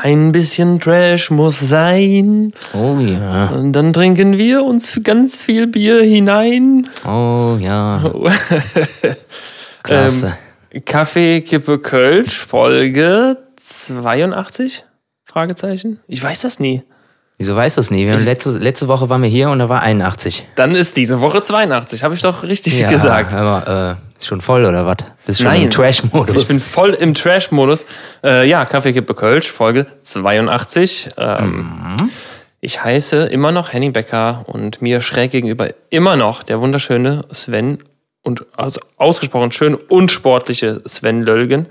Ein bisschen Trash muss sein. Oh ja. Und dann trinken wir uns ganz viel Bier hinein. Oh ja. Klasse. Ähm, Kaffee, Kippe, Kölsch, Folge 82? Fragezeichen? Ich weiß das nie. Wieso weiß das nie? Letzte, letzte Woche waren wir hier und da war 81. Dann ist diese Woche 82, habe ich doch richtig Ja, gesagt. Aber, äh, schon voll oder was? Bist schon Nein. im Trash-Modus. Ich bin voll im Trash-Modus. Äh, ja, Kaffee, Kippe, Kölsch, Folge 82. Ähm, Ich heiße immer noch Henning Becker und mir schräg gegenüber immer noch der wunderschöne Sven und also ausgesprochen schön und sportliche Sven Löllgen.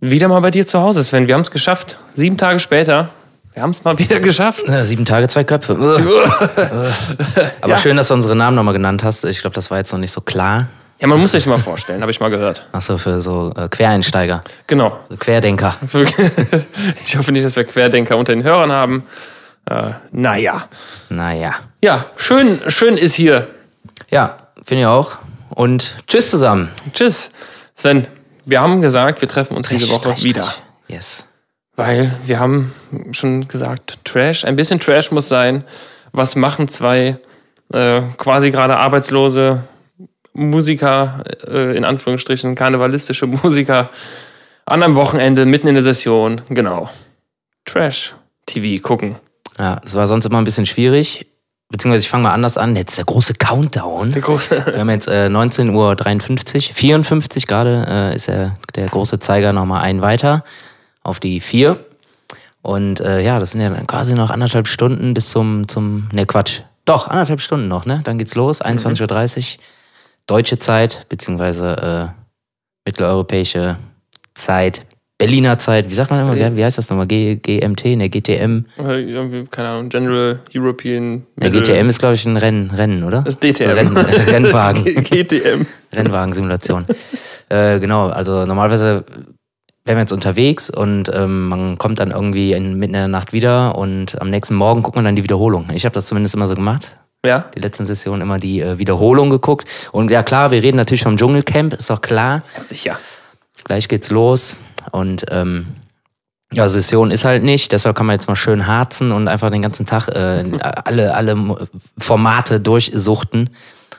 Wieder mal bei dir zu Hause, Sven. Wir haben es geschafft. Sieben Tage später. Wir haben es mal wieder geschafft. Ja, sieben Tage, zwei Köpfe. Aber Ja. schön, dass du unsere Namen nochmal genannt hast. Ich glaube, das war jetzt noch nicht so klar. Ja, man muss sich mal vorstellen, habe ich mal gehört. Achso, für so äh, Quereinsteiger, Genau. so Querdenker. Ich hoffe nicht, dass wir Querdenker unter den Hörern haben. Äh, naja. Naja. Ja, schön, schön ist hier. Ja, finde ich auch. Und tschüss zusammen. Tschüss. Sven, wir haben gesagt, wir treffen uns diese Woche wieder. Yes. Weil wir haben schon gesagt, Trash, ein bisschen Trash muss sein. Was machen zwei äh, quasi gerade arbeitslose Musiker, äh, in Anführungsstrichen karnevalistische Musiker, an einem Wochenende, mitten in der Session, genau. Trash-TV gucken. Ja, es war sonst immer ein bisschen schwierig. Beziehungsweise ich fange mal anders an. Jetzt der große Countdown. Der große. Wir haben jetzt äh, 19.53 Uhr, 54 gerade äh, ist der, der große Zeiger nochmal ein weiter auf die 4. Und äh, ja, das sind ja dann quasi noch anderthalb Stunden bis zum, zum ne Quatsch, doch, anderthalb Stunden noch, ne? Dann geht's los, 21.30 Uhr, deutsche Zeit, beziehungsweise äh, mitteleuropäische Zeit, Berliner Zeit, wie sagt man immer, wie heißt das nochmal? G, GMT, ne, GTM. Äh, irgendwie, keine Ahnung, General European Ne, GTM ist, glaube ich, ein Rennen, Rennen, oder? Das ist DTM. Renn, Rennwagen. GTM. Rennwagensimulation. äh, genau, also normalerweise wären wir jetzt unterwegs und ähm, man kommt dann irgendwie in, mitten in der Nacht wieder und am nächsten Morgen guckt man dann die Wiederholung. Ich habe das zumindest immer so gemacht. Ja, Die letzten Sessionen immer die äh, Wiederholung geguckt. Und ja klar, wir reden natürlich vom Dschungelcamp, ist doch klar. ja, sicher. Gleich geht's los. Und ähm, ja, Session ist halt nicht, deshalb kann man jetzt mal schön harzen und einfach den ganzen Tag äh, alle, alle Formate durchsuchten.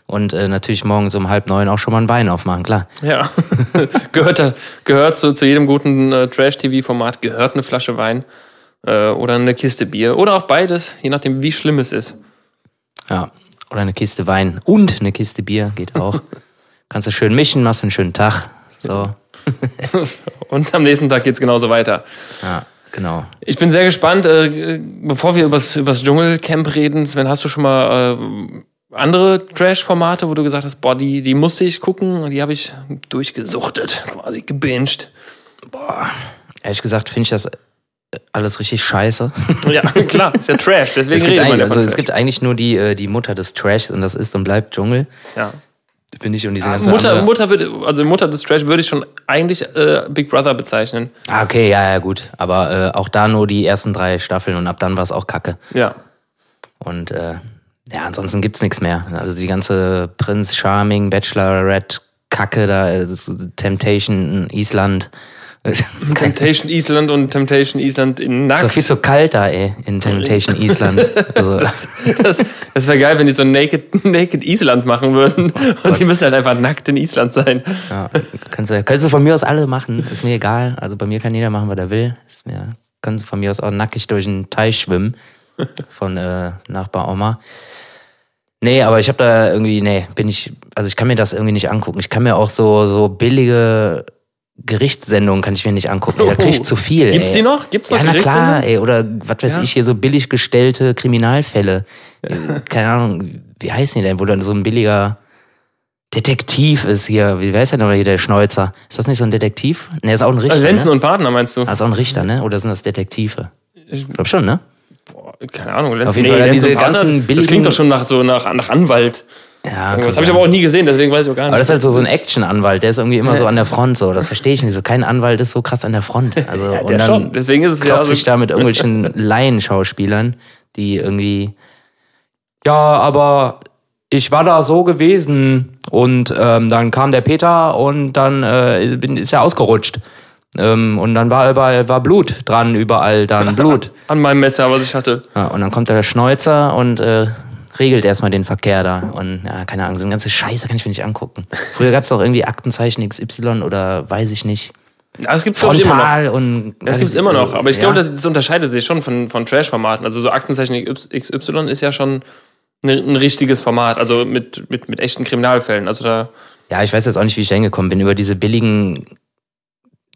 Und äh, natürlich morgens um halb neun auch schon mal ein Wein aufmachen, klar. Ja, gehört, gehört zu, zu jedem guten äh, Trash-TV-Format, gehört eine Flasche Wein äh, oder eine Kiste Bier oder auch beides, je nachdem, wie schlimm es ist. Ja. Oder eine Kiste Wein und eine Kiste Bier geht auch. Kannst du schön mischen, machst einen schönen Tag. So, Und am nächsten Tag geht's genauso weiter. ja, genau. Ich bin sehr gespannt, äh, bevor wir übers, übers Dschungelcamp reden, Sven, hast du schon mal äh, andere Trash-Formate, wo du gesagt hast, boah, die, die musste ich gucken und die habe ich durchgesuchtet, quasi gebinged. Ehrlich gesagt finde ich das alles richtig scheiße. Ja, klar, ist ja Trash, deswegen Es gibt, eigentlich, ja also es Trash. gibt eigentlich nur die, äh, die Mutter des Trashs und das ist und bleibt Dschungel. ja. Bin ich und diese ganze Mutter, andere- Mutter würde, also Mutter des Trash würde ich schon eigentlich äh, Big Brother bezeichnen. Ah, okay, ja, ja, gut. Aber äh, auch da nur die ersten drei Staffeln und ab dann war es auch kacke. Ja. Und äh, ja, ansonsten gibt's nichts mehr. Also die ganze Prinz Charming, Bachelorette, Kacke da, das ist Temptation Island. Temptation Island und Temptation Island in Ist nackt. doch viel zu kalt da, ey, in Temptation Island. Also, das das, das wäre geil, wenn die so Naked, Naked Island machen würden. und die müssen halt einfach nackt in Island sein. ja, kannst, du, kannst du von mir aus alle machen, ist mir egal. Also bei mir kann jeder machen, was er will. Ist mir, kannst du von mir aus auch nackig durch den Teich schwimmen von äh, Nachbar Oma. Nee, aber ich habe da irgendwie, nee, bin ich, also ich kann mir das irgendwie nicht angucken. Ich kann mir auch so, so billige Gerichtssendungen kann ich mir nicht angucken. Da krieg ich zu viel. Gibt's ey. die noch? Gibt's noch Ja, na klar, ey. Oder was weiß Ja. ich, hier so billig gestellte Kriminalfälle. Keine Ahnung, wie heißen die denn? Wo dann so ein billiger Detektiv ist hier. Wie heißt der denn hier, der Schneuzer? Ist das nicht so ein Detektiv? Ne, ist auch ein Richter. Also Lenzen ne? und Partner meinst du? Ah, ist auch ein Richter, ne? Oder sind das Detektive? Ich- glaube schon, ne? Boah, keine Ahnung. Lenzen, Auf jeden Fall, ja, Lenzen diese und Partner, ganzen Das billigen- klingt doch schon nach so nach, nach Anwalt. Ja, Das habe ich aber auch nie gesehen, deswegen weiß ich auch gar nicht. Aber das ist halt so, so ein Action-Anwalt, der ist irgendwie immer so an der Front so. Das verstehe ich nicht. So kein Anwalt ist so krass an der Front. Also, der und dann schon. Deswegen ist es ja so- sich da mit irgendwelchen Laienschauspielern, die irgendwie. Ja, aber ich war da so gewesen und ähm, dann kam der Peter und dann äh, bin, ist er ausgerutscht. Ähm, und dann war überall war Blut dran, überall dann Blut. An meinem Messer, was ich hatte. Ja, und dann kommt da der Schneuzer und äh, regelt erstmal den Verkehr da. Und ja, keine Ahnung, so eine ganze Scheiße kann ich mir nicht angucken. Früher gab es doch irgendwie Aktenzeichen XY oder weiß ich nicht. Ja, das gibt's glaub ich, immer noch. Frontal und. Das gibt's immer noch, aber ich Ja. glaube, das, das unterscheidet sich schon von, von Trash-Formaten. Also so Aktenzeichen XY ist ja schon ein, ein richtiges Format, also mit, mit, mit echten Kriminalfällen. Also da, Ja, ich weiß jetzt auch nicht, wie ich da hingekommen bin. Über diese billigen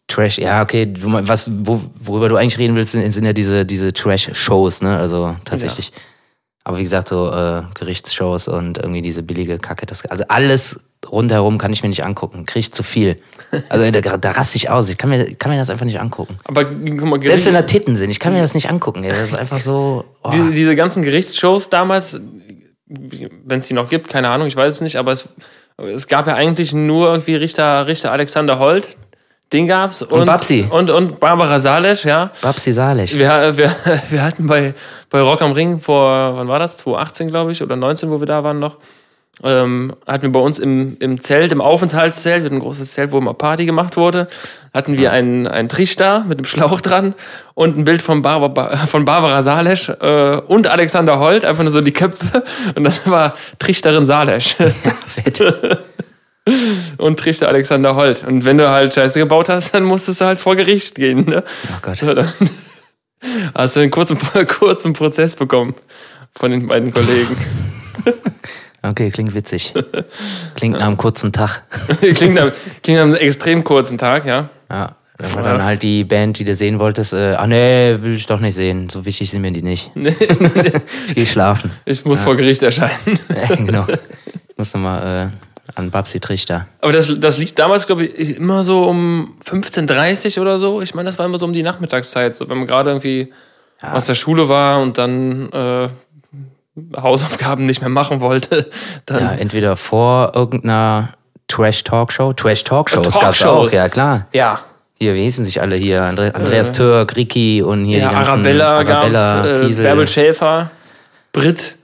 Trash. Ja, okay, was, wo, worüber du eigentlich reden willst, sind, sind ja diese, diese Trash-Shows, ne? Also tatsächlich. Aber wie gesagt, so äh, Gerichtsshows und irgendwie diese billige Kacke. Das, also alles rundherum kann ich mir nicht angucken. Krieg ich zu viel. Also da, da raste ich aus. Ich kann mir, kann mir das einfach nicht angucken. aber guck mal, Selbst wenn da Titten sind, ich kann mir das nicht angucken. Ey. Das ist einfach so. Oh. diese, diese ganzen Gerichtsshows damals, wenn es die noch gibt, keine Ahnung, ich weiß es nicht, aber es, es gab ja eigentlich nur irgendwie Richter, Richter Alexander Holt, den gab's. Und, Babsi. Und, und Barbara Salesch, ja. Babsi Salech. Wir, wir, wir hatten bei, bei Rock am Ring vor, wann war das? 2018, glaube ich, oder 19, wo wir da waren noch. Ähm, hatten wir bei uns im, im Zelt, im Aufenthaltszelt, wir hatten ein großes Zelt, wo immer Party gemacht wurde, hatten wir einen, einen Trichter mit einem Schlauch dran und ein Bild von, Barbara, von Barbara Salesch äh, und Alexander Holt, einfach nur so die Köpfe. Und das war Trichterin Salesch Fett. und Trichter Alexander Holt. Und wenn du halt Scheiße gebaut hast, dann musstest du halt vor Gericht gehen. Ne? Oh Gott. So, dann hast du einen kurzen, kurzen Prozess bekommen von den beiden Kollegen. Okay, klingt witzig. Klingt nach einem kurzen Tag. klingt, nach, klingt nach einem extrem kurzen Tag, ja. Ja. Da war dann halt die Band, die du sehen wolltest, äh, ah nee, will ich doch nicht sehen. So wichtig sind mir die nicht. ich geh schlafen. Ich muss vor Gericht erscheinen. Ja, genau. Ich muss nochmal äh, an Babsi Trichter. Aber das, das lief damals, glaube ich, immer so um 15.30 oder so. Ich meine, das war immer so um die Nachmittagszeit, so wenn man gerade irgendwie Ja. aus der Schule war und dann äh, Hausaufgaben nicht mehr machen wollte. Dann, Ja, entweder vor irgendeiner Trash-Talkshow. Trash-Talkshows gab's Talkshows. auch, ja klar. ja. Hier, wie hießen sich alle hier? Andre Andreas Türk, Ricky und hier Ja, die ganzen Arabella, Arabella, gab's, äh, Kiesel, Bärbel Schäfer, Brit,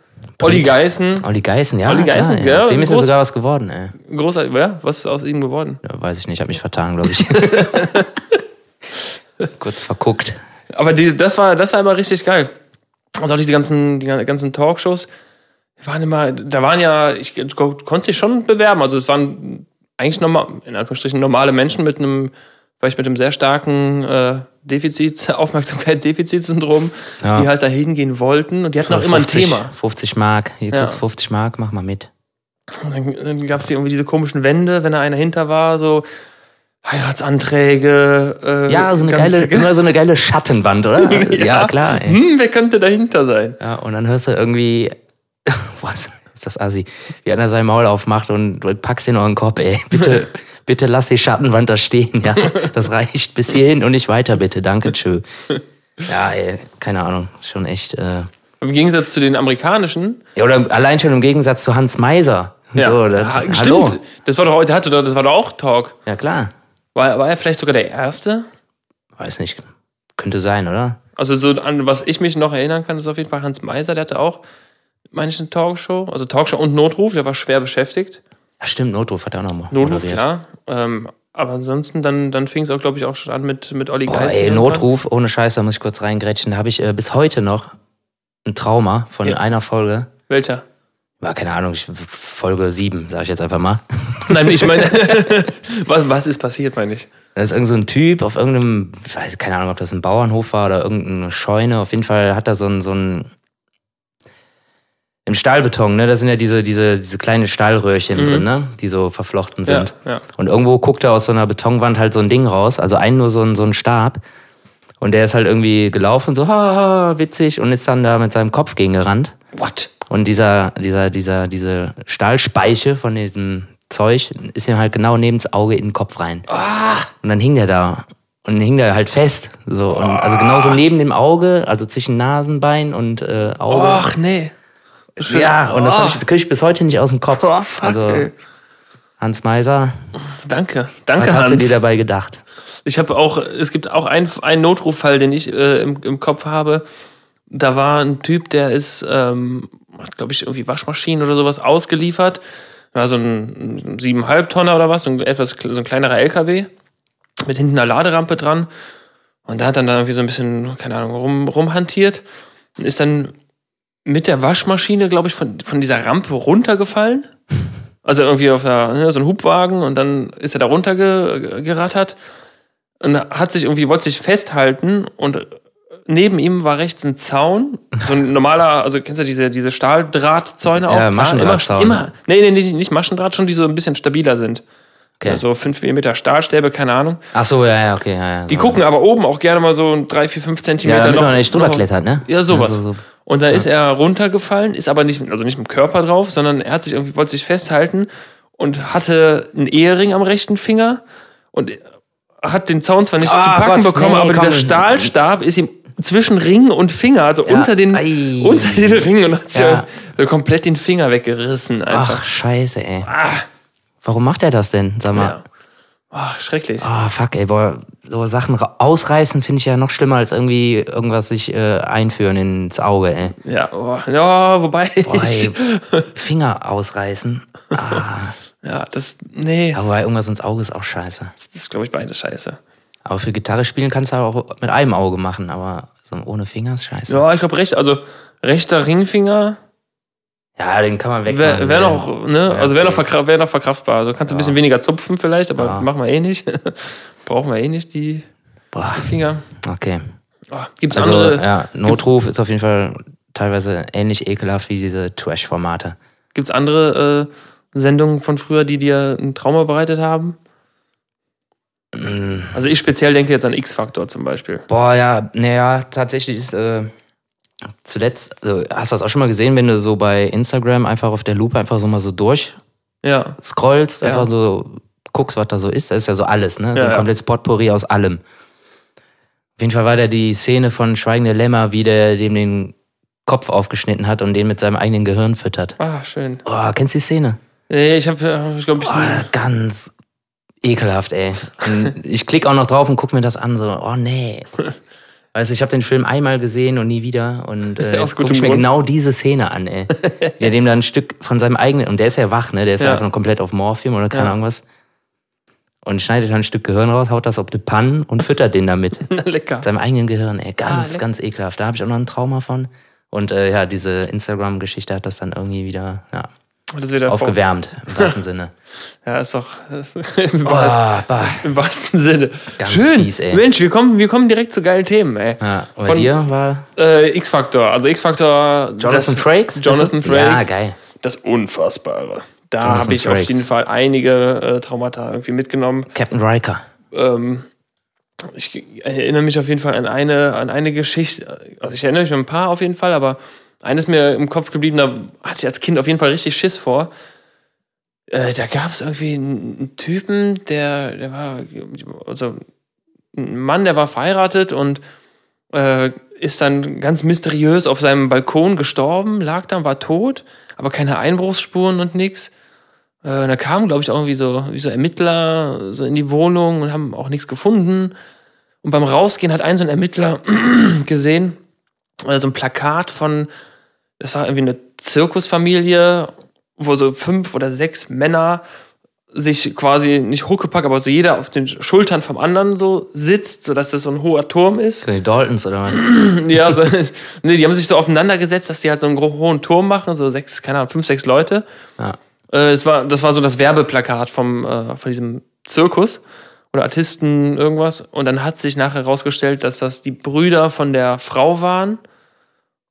Olli Geißen. Olli Geißen, ja. Olli Geißen, klar, ja, Aus dem ist ja sogar was geworden, ey. Großartig, ja, was ist aus ihm geworden? Ja, weiß ich nicht, hab mich vertan, glaube ich. Kurz verguckt. Aber die, das, war, das war immer richtig geil. Also auch diese ganzen, die ganzen Talkshows waren immer, da waren ja, ich du konntest dich schon bewerben. Also es waren eigentlich normal, in Anführungsstrichen normale Menschen mit einem, vielleicht mit einem sehr starken äh, Defizit, Aufmerksamkeit-Defizitsyndrom, Ja. die halt da hingehen wollten. Und die hatten auch immer ein 50 Thema. 50 Mark, hier Ja. kriegst du 50 Mark, mach mal mit. Und dann, dann gab es irgendwie diese komischen Wände, wenn da einer hinter war, so Heiratsanträge. Äh, Ja, so eine geile, immer so eine geile Schattenwand, oder? ja. klar, ey. Hm, wer könnte dahinter sein? Ja, und dann hörst du irgendwie, was ist das Assi, wie einer sein Maul aufmacht und du packst ihn noch in den Kopf, ey. Bitte, bitte lass die Schattenwand da stehen, ja. Das reicht bis hierhin und nicht weiter, bitte. Danke, tschö. Ja, ey, keine Ahnung, schon echt. Äh, Im Gegensatz zu den amerikanischen. ja, oder allein schon im Gegensatz zu Hans Meiser. So, das, Ah, hallo. Stimmt. Das war doch heute, hatte das war doch auch Talk. Ja, klar. War, war er vielleicht sogar der Erste? Weiß nicht. Könnte sein, oder? Also so an was ich mich noch erinnern kann, ist auf jeden Fall Hans Meiser, der hatte auch manche Talkshow, also Talkshow und Notruf, der war schwer beschäftigt. Ja, stimmt, Notruf hat er auch noch mal Notruf, moderiert. klar. Ähm, aber ansonsten, dann, dann fing es auch, glaube ich, auch schon an mit, mit Olli Boah, ey. Notruf, ohne Scheiß, da muss ich kurz reingrätschen. Da habe ich äh, bis heute noch ein Trauma von Ja. einer Folge. Welcher? War keine Ahnung, ich, Folge 7, sage ich jetzt einfach mal. Nein, ich meine, was, was ist passiert, meine ich? Da ist irgend so ein Typ auf irgendeinem, ich weiß keine Ahnung, ob das ein Bauernhof war oder irgendeine Scheune. Auf jeden Fall hat er so ein, so ein im Stahlbeton, ne? Da sind ja diese, diese, diese kleinen Stahlröhrchen drin, ne? Die so verflochten sind. Ja, ja. Und irgendwo guckt er aus so einer Betonwand halt so ein Ding raus, also einen nur so ein, so ein Stab. Und der ist halt irgendwie gelaufen, so, haha, witzig, und ist dann da mit seinem Kopf gegengerannt. What? Und dieser, dieser, dieser, diese Stahlspeiche von diesem Zeug ist ihm halt genau neben das Auge in den Kopf rein. Und dann hing der da. Und hing der halt fest. So, und also genauso neben dem Auge, also zwischen Nasenbein und äh, Auge. Ach, nee. Ja, und das oh, hab ich, krieg ich bis heute nicht aus dem Kopf. Oh, fuck, also ey. Hans Meiser, Danke, was danke, hast du Hans. dir dabei gedacht? Ich habe auch, es gibt auch einen, einen Notruffall, den ich äh, im, im Kopf habe. Da war ein Typ, der ist, ähm, hat, glaube ich, irgendwie Waschmaschinen oder sowas ausgeliefert. War so ein, ein siebeneinhalb Tonner oder was, so ein etwas so ein kleinerer LKW. mit hinten einer Laderampe dran. Und da hat dann da irgendwie so ein bisschen, keine Ahnung, rum, rumhantiert und ist dann mit der Waschmaschine, glaube ich, von, von dieser Rampe runtergefallen. Also irgendwie auf der, ne, so ein Hubwagen und dann ist er da runtergerattert und hat sich irgendwie, wollte sich festhalten und neben ihm war rechts ein Zaun, so ein normaler, also kennst du diese, diese Stahldrahtzäune auch? Ja, Maschendrahtzaun. Immer, immer, nee, nee, nicht, nicht Maschendraht, schon die so ein bisschen stabiler sind. Okay. So 5 mm Stahlstäbe, keine Ahnung. Ach so, ja, ja, okay. Ja, ja, Die so. gucken aber oben auch gerne mal so 3, 4, 5 ja, Zentimeter damit noch. man nicht drüber klettert, ne? Ja, sowas. so, so. Und da ist er runtergefallen, ist aber nicht, also nicht mit dem Körper drauf, sondern er hat sich irgendwie, wollte sich festhalten und hatte einen Ehering am rechten Finger und hat den Zaun zwar nicht Ah, zu packen Gott, bekommen, nee, aber komm. dieser Stahlstab ist ihm zwischen Ring und Finger, also Ja, unter den, ei. unter den Ring und hat sich Ja. so komplett den Finger weggerissen einfach. Ach, scheiße, ey. Ah, Warum macht er das denn? Sag mal. Ach, schrecklich. Ah, fuck, ey, boah, so Sachen ausreißen finde ich ja noch schlimmer als irgendwie irgendwas sich äh, einführen ins Auge, ey. Ja, oh, ja, wobei. Boah, ey, Finger ausreißen. Ah, ja, das, nee, aber irgendwas ins Auge ist auch scheiße. das ist, glaube ich, beides scheiße. Aber für Gitarre spielen kannst du auch mit einem Auge machen, aber so ohne Finger ist scheiße. Ja, ich glaube, recht, also rechter Ringfinger Ja, den kann man wäre wegmachen. wär noch, ne, Ja, also wäre noch, verkra wär noch verkraftbar. Also kannst du ein bisschen weniger zupfen vielleicht, aber Ja. machen wir eh nicht. Brauchen wir eh nicht, die Boah, Finger. okay. Oh, Gibt's Also, andere, ja, Notruf ist auf jeden Fall teilweise ähnlich ekelhaft wie diese Trash-Formate. gibt's andere äh, Sendungen von früher, die dir ein Trauma bereitet haben? Mm. Also ich speziell denke jetzt an X-Factor zum Beispiel. Boah, ja, naja, tatsächlich ist äh, zuletzt, also, hast du das auch schon mal gesehen, wenn du so bei Instagram einfach auf der Lupe einfach so mal so durch Ja. scrollst, Ja. einfach so guckst, was da so ist. Da ist ja so alles, ne? So Ja, ein ja. komplettes Potpourri aus allem. Auf jeden Fall war da die Szene von Schweigende Lämmer, wie der dem den Kopf aufgeschnitten hat und den mit seinem eigenen Gehirn füttert. Ah, schön. Oh, kennst du die Szene? Nee, ich habe, ich glaube, ich. Oh, ganz ekelhaft, ey. Ich klicke auch noch drauf und guck mir das an, so, oh nee. Weißt du, ich habe den Film einmal gesehen und nie wieder und äh, jetzt guck gutem ich mir Grund. genau diese Szene an, ey. Wie er dem dann ein Stück von seinem eigenen, und der ist ja wach, ne, der ist ja. Einfach komplett auf Morphium oder keine Ja. Ahnung was. Und schneidet dann ein Stück Gehirn raus, haut das auf die Pannen und füttert den damit. Lecker. seinem eigenen Gehirn, ey. Ganz, lecker. ganz ekelhaft. Da habe ich auch noch ein Trauma von. Und äh, ja, diese Instagram-Geschichte hat das dann irgendwie wieder ja, Das wieder vor- aufgewärmt, im wahrsten Sinne. Ja, ist doch im, Oh, wahrsten, im wahrsten Sinne. Ganz Schön. fies, ey. Mensch, wir kommen, wir kommen direkt zu geilen Themen, ey. Ja, bei Von- dir war Äh, X-Factor. Also X-Factor. Jonathan Frakes? Jonathan das- Ja, Frakes. geil. Das Unfassbare. Da habe ich auf Frakes. jeden Fall einige äh, Traumata irgendwie mitgenommen. Captain Riker. Ähm, ich erinnere mich auf jeden Fall an eine, an eine Geschichte. Also ich erinnere mich an ein paar auf jeden Fall, aber eines mir im Kopf geblieben, da hatte ich als Kind auf jeden Fall richtig Schiss vor. Äh, da gab es irgendwie einen, Typen, der, der war, also ein Mann, der war verheiratet und äh, ist dann ganz mysteriös auf seinem Balkon gestorben, lag dann, war tot, aber keine Einbruchsspuren und nix. Äh, da kamen, glaube ich, auch irgendwie so, wie so Ermittler so in die Wohnung und haben auch nichts gefunden. Und beim Rausgehen hat ein so ein Ermittler gesehen, äh, so ein Plakat von, das war irgendwie eine Zirkusfamilie, wo so fünf oder sechs Männer sich quasi nicht Huckepack, aber so jeder auf den Schultern vom anderen so sitzt, sodass das so ein hoher Turm ist. Die Daltons oder was? Ja, so, nee, die haben sich so aufeinander gesetzt, dass die halt so einen hohen Turm machen, so sechs, keine Ahnung, fünf, sechs Leute. Ja. Äh, es war, das war so das Werbeplakat vom, äh, von diesem Zirkus oder Artisten irgendwas. Und dann hat sich nachher herausgestellt, dass das die Brüder von der Frau waren.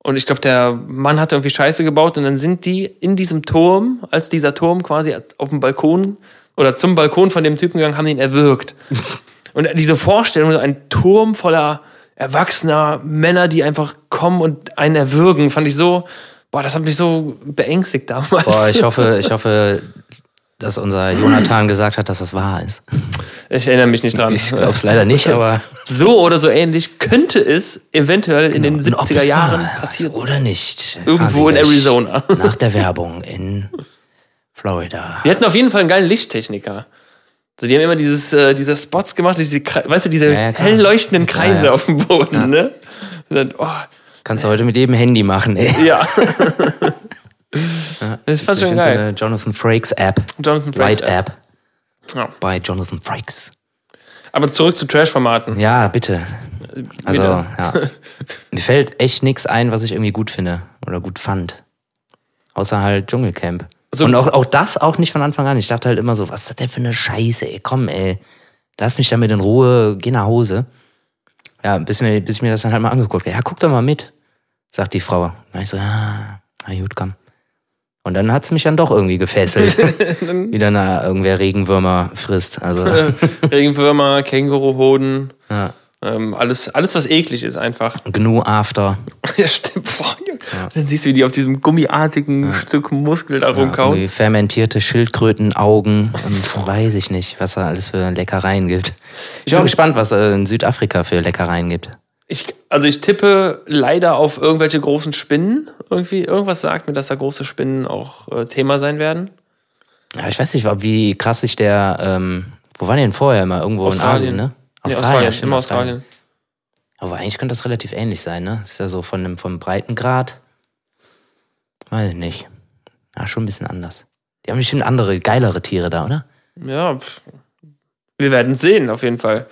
Und ich glaube, der Mann hat irgendwie Scheiße gebaut und dann sind die in diesem Turm, als dieser Turm quasi auf dem Balkon oder zum Balkon von dem Typen gegangen, haben ihn erwürgt. Und diese Vorstellung, so ein Turm voller erwachsener Männer, die einfach kommen und einen erwürgen, fand ich so, boah, das hat mich so beängstigt damals. Boah, ich hoffe, ich hoffe, dass unser Jonathan gesagt hat, dass das wahr ist. Ich erinnere mich nicht dran. Ich glaube es leider nicht, aber So oder so ähnlich könnte es eventuell in den Und ob 70er es Jahren sein. oder nicht. Irgendwo in Arizona. Nach der Werbung in Florida. Die hatten auf jeden Fall einen geilen Lichttechniker. Also die haben immer dieses, äh, diese Spots gemacht, diese, weißt du, diese Ja, ja, hell leuchtenden Kreise Ja, auf dem Boden, ne? Dann, oh, Kannst du heute mit jedem Handy machen, ey. ja. das fand ich schon so geil. eine Jonathan Frakes App. Jonathan Frakes Right App. Ja. Bei Jonathan Frakes. Aber zurück zu Trash-Formaten. Ja, bitte. Also, Wieder. ja. Mir fällt echt nichts ein, was ich irgendwie gut finde oder gut fand. Außer halt Dschungelcamp. So- Und auch, auch das auch nicht von Anfang an. Ich dachte halt immer so, was ist das denn für eine Scheiße, ey? Komm, ey. Lass mich damit in Ruhe, geh nach Hause. Ja, bis, mir, bis ich mir das dann halt mal angeguckt habe. Ja, guck doch mal mit, sagt die Frau. Na, ich so, ja, na gut, komm. Und dann hat's mich dann doch irgendwie gefesselt. Wie dann da irgendwer Regenwürmer frisst. Also, Regenwürmer, Känguruhoden, ja. ähm, alles, alles, was eklig ist, einfach. Gnu After. Ja, stimmt. Boah, Junge. Dann siehst du, wie die auf diesem gummiartigen Stück Muskel da rumkauen. Fermentierte Schildkrötenaugen und weiß ich nicht, was da alles für Leckereien gibt. Ich bin auch gespannt, was es in Südafrika für Leckereien gibt. Ich, also ich tippe leider auf irgendwelche großen Spinnen. Irgendwie, irgendwas sagt mir, dass da große Spinnen auch äh, Thema sein werden. Ja, ich weiß nicht, wie krass sich der, ähm, wo war der denn vorher immer? Irgendwo Australien. in Asien, ne? Nee, Australien, immer Australien. Aber eigentlich könnte das relativ ähnlich sein, ne? Ist ja so von dem, vom Breitengrad. Weiß ich nicht. Ja, schon ein bisschen anders. Die haben bestimmt andere, geilere Tiere da, oder? Ja, pff. wir werden sehen, auf jeden Fall.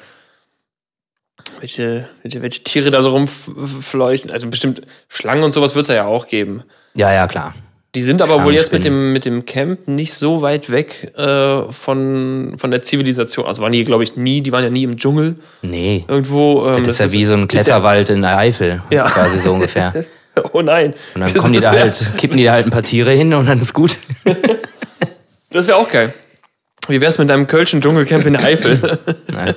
Welche, welche, welche Tiere da so rumfleuchten. Also bestimmt Schlangen und sowas wird es ja auch geben. Ja, ja, klar. Die sind aber wohl jetzt mit dem, mit dem Camp nicht so weit weg äh, von, von der Zivilisation. Also waren die, glaube ich, nie, die waren ja nie im Dschungel Nee. irgendwo. Ähm, Das ist ja wie so ein ist ja- Kletterwald in der Eifel, Ja. quasi so ungefähr. Oh nein. Und dann kommen die Das da wär- halt, kippen die da halt ein paar Tiere hin und dann ist gut. Das wäre auch geil. Wie wär's mit deinem Kölschen Dschungelcamp in der Eifel? Nein.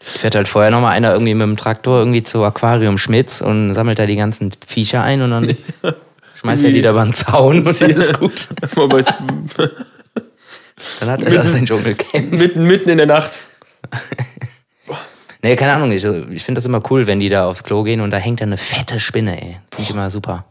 Fährt halt vorher nochmal einer irgendwie mit dem Traktor irgendwie zu Aquarium Schmitz und sammelt da die ganzen Viecher ein und dann schmeißt er die da über den Zaun und dann ist gut. Dann hat er da sein Dschungelcamp. mitten, mitten in der Nacht. Nee, keine Ahnung, ich, ich finde das immer cool, wenn die da aufs Klo gehen und da hängt dann eine fette Spinne, ey. Finde ich immer super.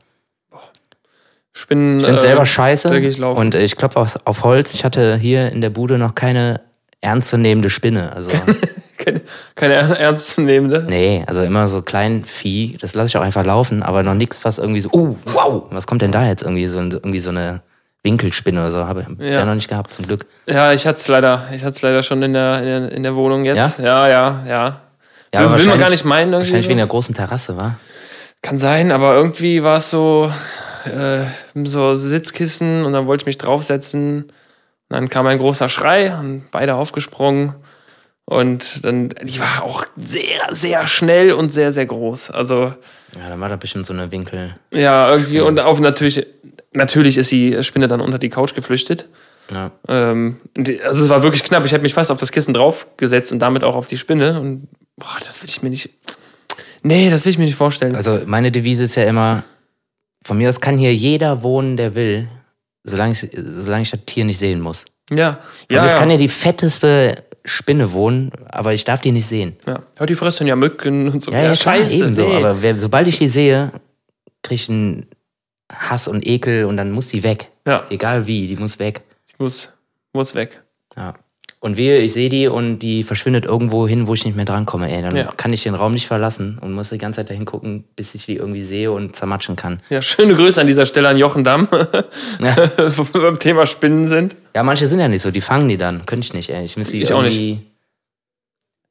Spinnen. Ich finde äh, selber scheiße laufen. und ich klopfe auf, auf Holz. Ich hatte hier in der Bude noch keine ernstzunehmende Spinne. Also keine, keine ernstzunehmende. Nee, also immer so klein Vieh, das lasse ich auch einfach laufen, aber noch nichts, was irgendwie so, oh, wow, was kommt denn da jetzt irgendwie so, irgendwie so eine Winkelspinne oder so, habe ich bisher Ja. noch nicht gehabt, zum Glück. Ja, ich hatte es leider, ich hatte es leider schon in der, in der, in der Wohnung jetzt. Ja? Ja, ja, ja. Ja, will, will man gar nicht meinen irgendwie. Wahrscheinlich so. wegen der großen Terrasse, war? Kann sein, aber irgendwie war es so, äh, so Sitzkissen und dann wollte ich mich draufsetzen. Und dann kam ein großer Schrei und beide aufgesprungen. Und dann, die war auch sehr, sehr schnell und sehr, sehr groß. Also, Ja, dann war da bestimmt so eine Winkel. ja, irgendwie, und auf natürlich, natürlich ist die Spinne dann unter die Couch geflüchtet. Ja. Ähm, also es war wirklich knapp. Ich hätte mich fast auf das Kissen draufgesetzt und damit auch auf die Spinne. Und boah, das will ich mir nicht. Nee, das will ich mir nicht vorstellen. Also meine Devise ist ja immer, von mir aus kann hier jeder wohnen, der will, solange ich, solange ich das Tier nicht sehen muss. ja, Ja, es ja. kann ja die fetteste Spinne wohnen, aber ich darf die nicht sehen. ja. ja, die fressen ja Mücken und so. Ja, ja, klar, ebenso. nee. Aber wer, sobald ich die sehe, kriege ich einen Hass und Ekel und dann muss die weg. ja, Egal wie, die muss weg. die muss, muss weg. Ja. Und wehe, ich sehe die und die verschwindet irgendwo hin, wo ich nicht mehr drankomme. Ey, dann Ja. kann ich den Raum nicht verlassen und muss die ganze Zeit dahin gucken, bis ich die irgendwie sehe und zermatschen kann. Ja, schöne Grüße an dieser Stelle an Jochen Damm, Ja, wo wir beim Thema Spinnen sind. ja manche sind ja nicht so, die fangen die dann. Könnte ich nicht, ey. Ich müsste die Ich auch nicht.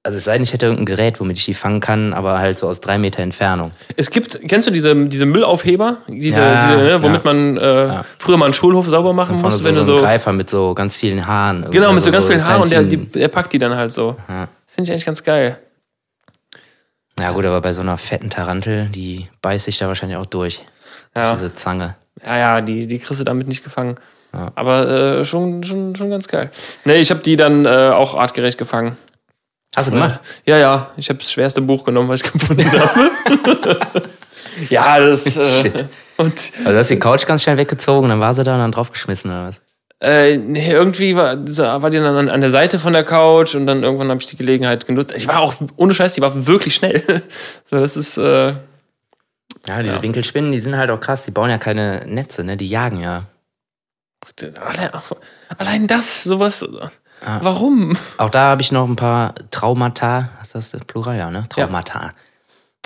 Also es sei denn, ich hätte irgendein Gerät, womit ich die fangen kann, aber halt so aus drei Meter Entfernung. Es gibt, kennst du diese, diese Müllaufheber? Diese, Ja, diese ne, womit ja. man äh, früher mal einen Schulhof sauber machen musste, so, wenn so du ein so. Greifer mit so ganz vielen Haaren. Genau, mit so Also ganz vielen Haaren und der, die, der packt die dann halt so. Ja. Finde ich eigentlich ganz geil. Ja gut, aber bei so einer fetten Tarantel, die beißt sich da wahrscheinlich auch durch. Ja. Diese Zange. Ja, ja, die, die kriegst du damit nicht gefangen. Ja. Aber äh, schon, schon, schon ganz geil. Nee, ich habe die dann äh, auch artgerecht gefangen. Hast du gemacht? Ja, ja, ich habe das schwerste Buch genommen, was ich gefunden habe. ja, das. Äh, Shit. und Also du hast die Couch ganz schnell weggezogen, dann war sie da und dann draufgeschmissen oder was? äh, nee, irgendwie war, war die dann an, an der Seite von der Couch und dann irgendwann habe ich die Gelegenheit genutzt. Ich war auch, ohne Scheiß, die war wirklich schnell. so, das ist. Äh, Ja, diese Ja. Winkelspinnen, die sind halt auch krass, die bauen ja keine Netze, ne? Die jagen ja. allein, allein das, sowas. Ah. Warum? Auch da habe ich noch ein paar Traumata, was ist das Plural, ja, ne? Traumata.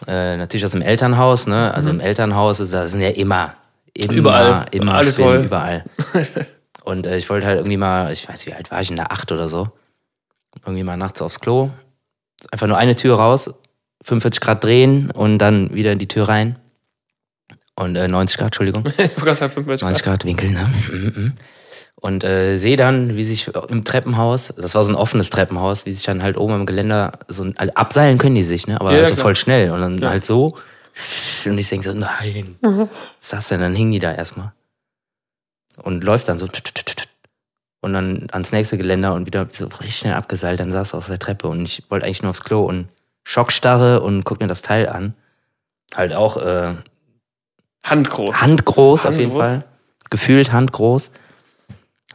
Äh, natürlich aus dem Elternhaus, ne? Also im Elternhaus ist, da sind ja immer, immer, Mhm. Überall. immer Alles Spinnen, voll. überall. Und äh, ich wollte halt irgendwie mal, ich weiß, wie alt war ich denn da? Acht oder so. Irgendwie mal nachts aufs Klo. Einfach nur eine Tür raus, 45 Grad drehen und dann wieder in die Tür rein. Und äh, 90 Grad, Entschuldigung. Ich wollte gerade sagen, 45 90 Grad. Grad Winkel, ne? Mhm, mhm. Und äh, sehe dann, wie sich im Treppenhaus, das war so ein offenes Treppenhaus, wie sich dann halt oben am Geländer so ein, also abseilen können die sich, ne? Aber Ja, halt so klar. voll schnell. Und dann Ja. halt so. Und ich denke so, nein, was ist das denn? Dann hingen die da erstmal. Und läuft dann so. tut, tut, tut, tut. Und dann ans nächste Geländer und wieder so richtig schnell abgeseilt. Dann saß er auf der Treppe und ich wollte eigentlich nur aufs Klo und Schockstarre und guck mir das Teil an. Halt auch äh, Handgroß. handgroß auf jeden Handgroß. Fall. Gefühlt handgroß.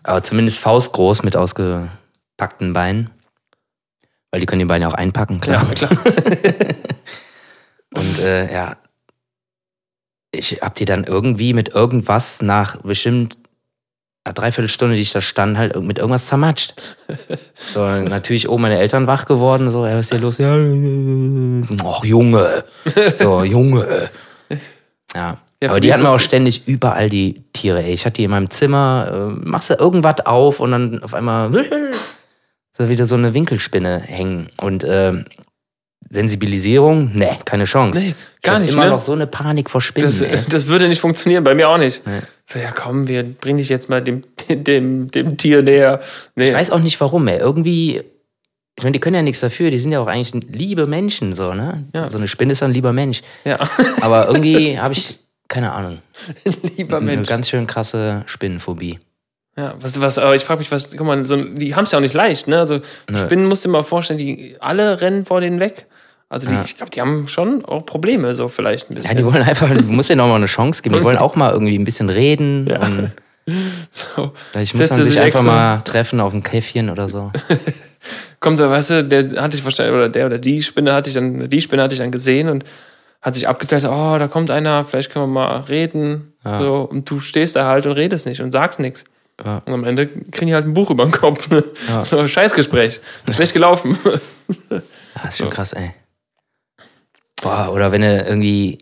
Aber zumindest faustgroß mit ausgepackten Beinen. Weil die können die Beine auch einpacken, klar. Ja, klar. Und äh, ja, ich hab die dann irgendwie mit irgendwas nach bestimmt einer Dreiviertelstunde, die ich da stand, halt mit irgendwas zermatscht. So, natürlich oben meine Eltern wach geworden, so, ja, was ist hier los? Ja, ach, Junge. So, Junge. Ja. Ja, Aber die hatten ist auch ständig überall die Tiere, ey. Ich hatte die in meinem Zimmer, äh, machst du irgendwas auf und dann auf einmal da wieder so eine Winkelspinne hängen. Und ähm, Sensibilisierung? Nee, keine Chance. Nee, gar nicht, immer ne? noch so eine Panik vor Spinnen. Das, das würde nicht funktionieren, bei mir auch nicht. Nee. So, ja komm, wir bringen dich jetzt mal dem, dem, dem Tier näher. Nee. Ich weiß auch nicht warum, ey. Irgendwie, ich meine, die können ja nichts dafür, die sind ja auch eigentlich liebe Menschen, so, ne? Ja. So eine Spinne ist ja ein lieber Mensch. Ja, Aber irgendwie habe ich, keine Ahnung, lieber eine Mensch. ganz schön krasse Spinnenphobie. Ja, was, was, aber ich frage mich, was, guck mal, so, die haben es ja auch nicht leicht, ne? Also Nö. Spinnen musst du dir mal vorstellen, die alle rennen vor denen weg. Also die, Ja. ich glaube, die haben schon auch Probleme, so vielleicht ein Ja, bisschen. die wollen einfach, du musst denen auch mal eine Chance geben. Die wollen auch mal irgendwie ein bisschen reden. Ja. Und so. vielleicht muss man sich sich einfach mal treffen auf ein Käffchen oder so. Kommt da, weißt du, der hatte ich wahrscheinlich, oder der oder die Spinne hatte ich dann, die Spinne hatte ich dann gesehen und hat sich abgezählt, oh, da kommt einer, vielleicht können wir mal reden. Ja. So, und du stehst da halt und redest nicht und sagst nichts. Ja. Und am Ende kriegen die halt ein Buch über den Kopf. Ne? Ja. So, Scheißgespräch. Schlecht gelaufen. Ah, ist schon krass, ey. Boah, oder wenn du irgendwie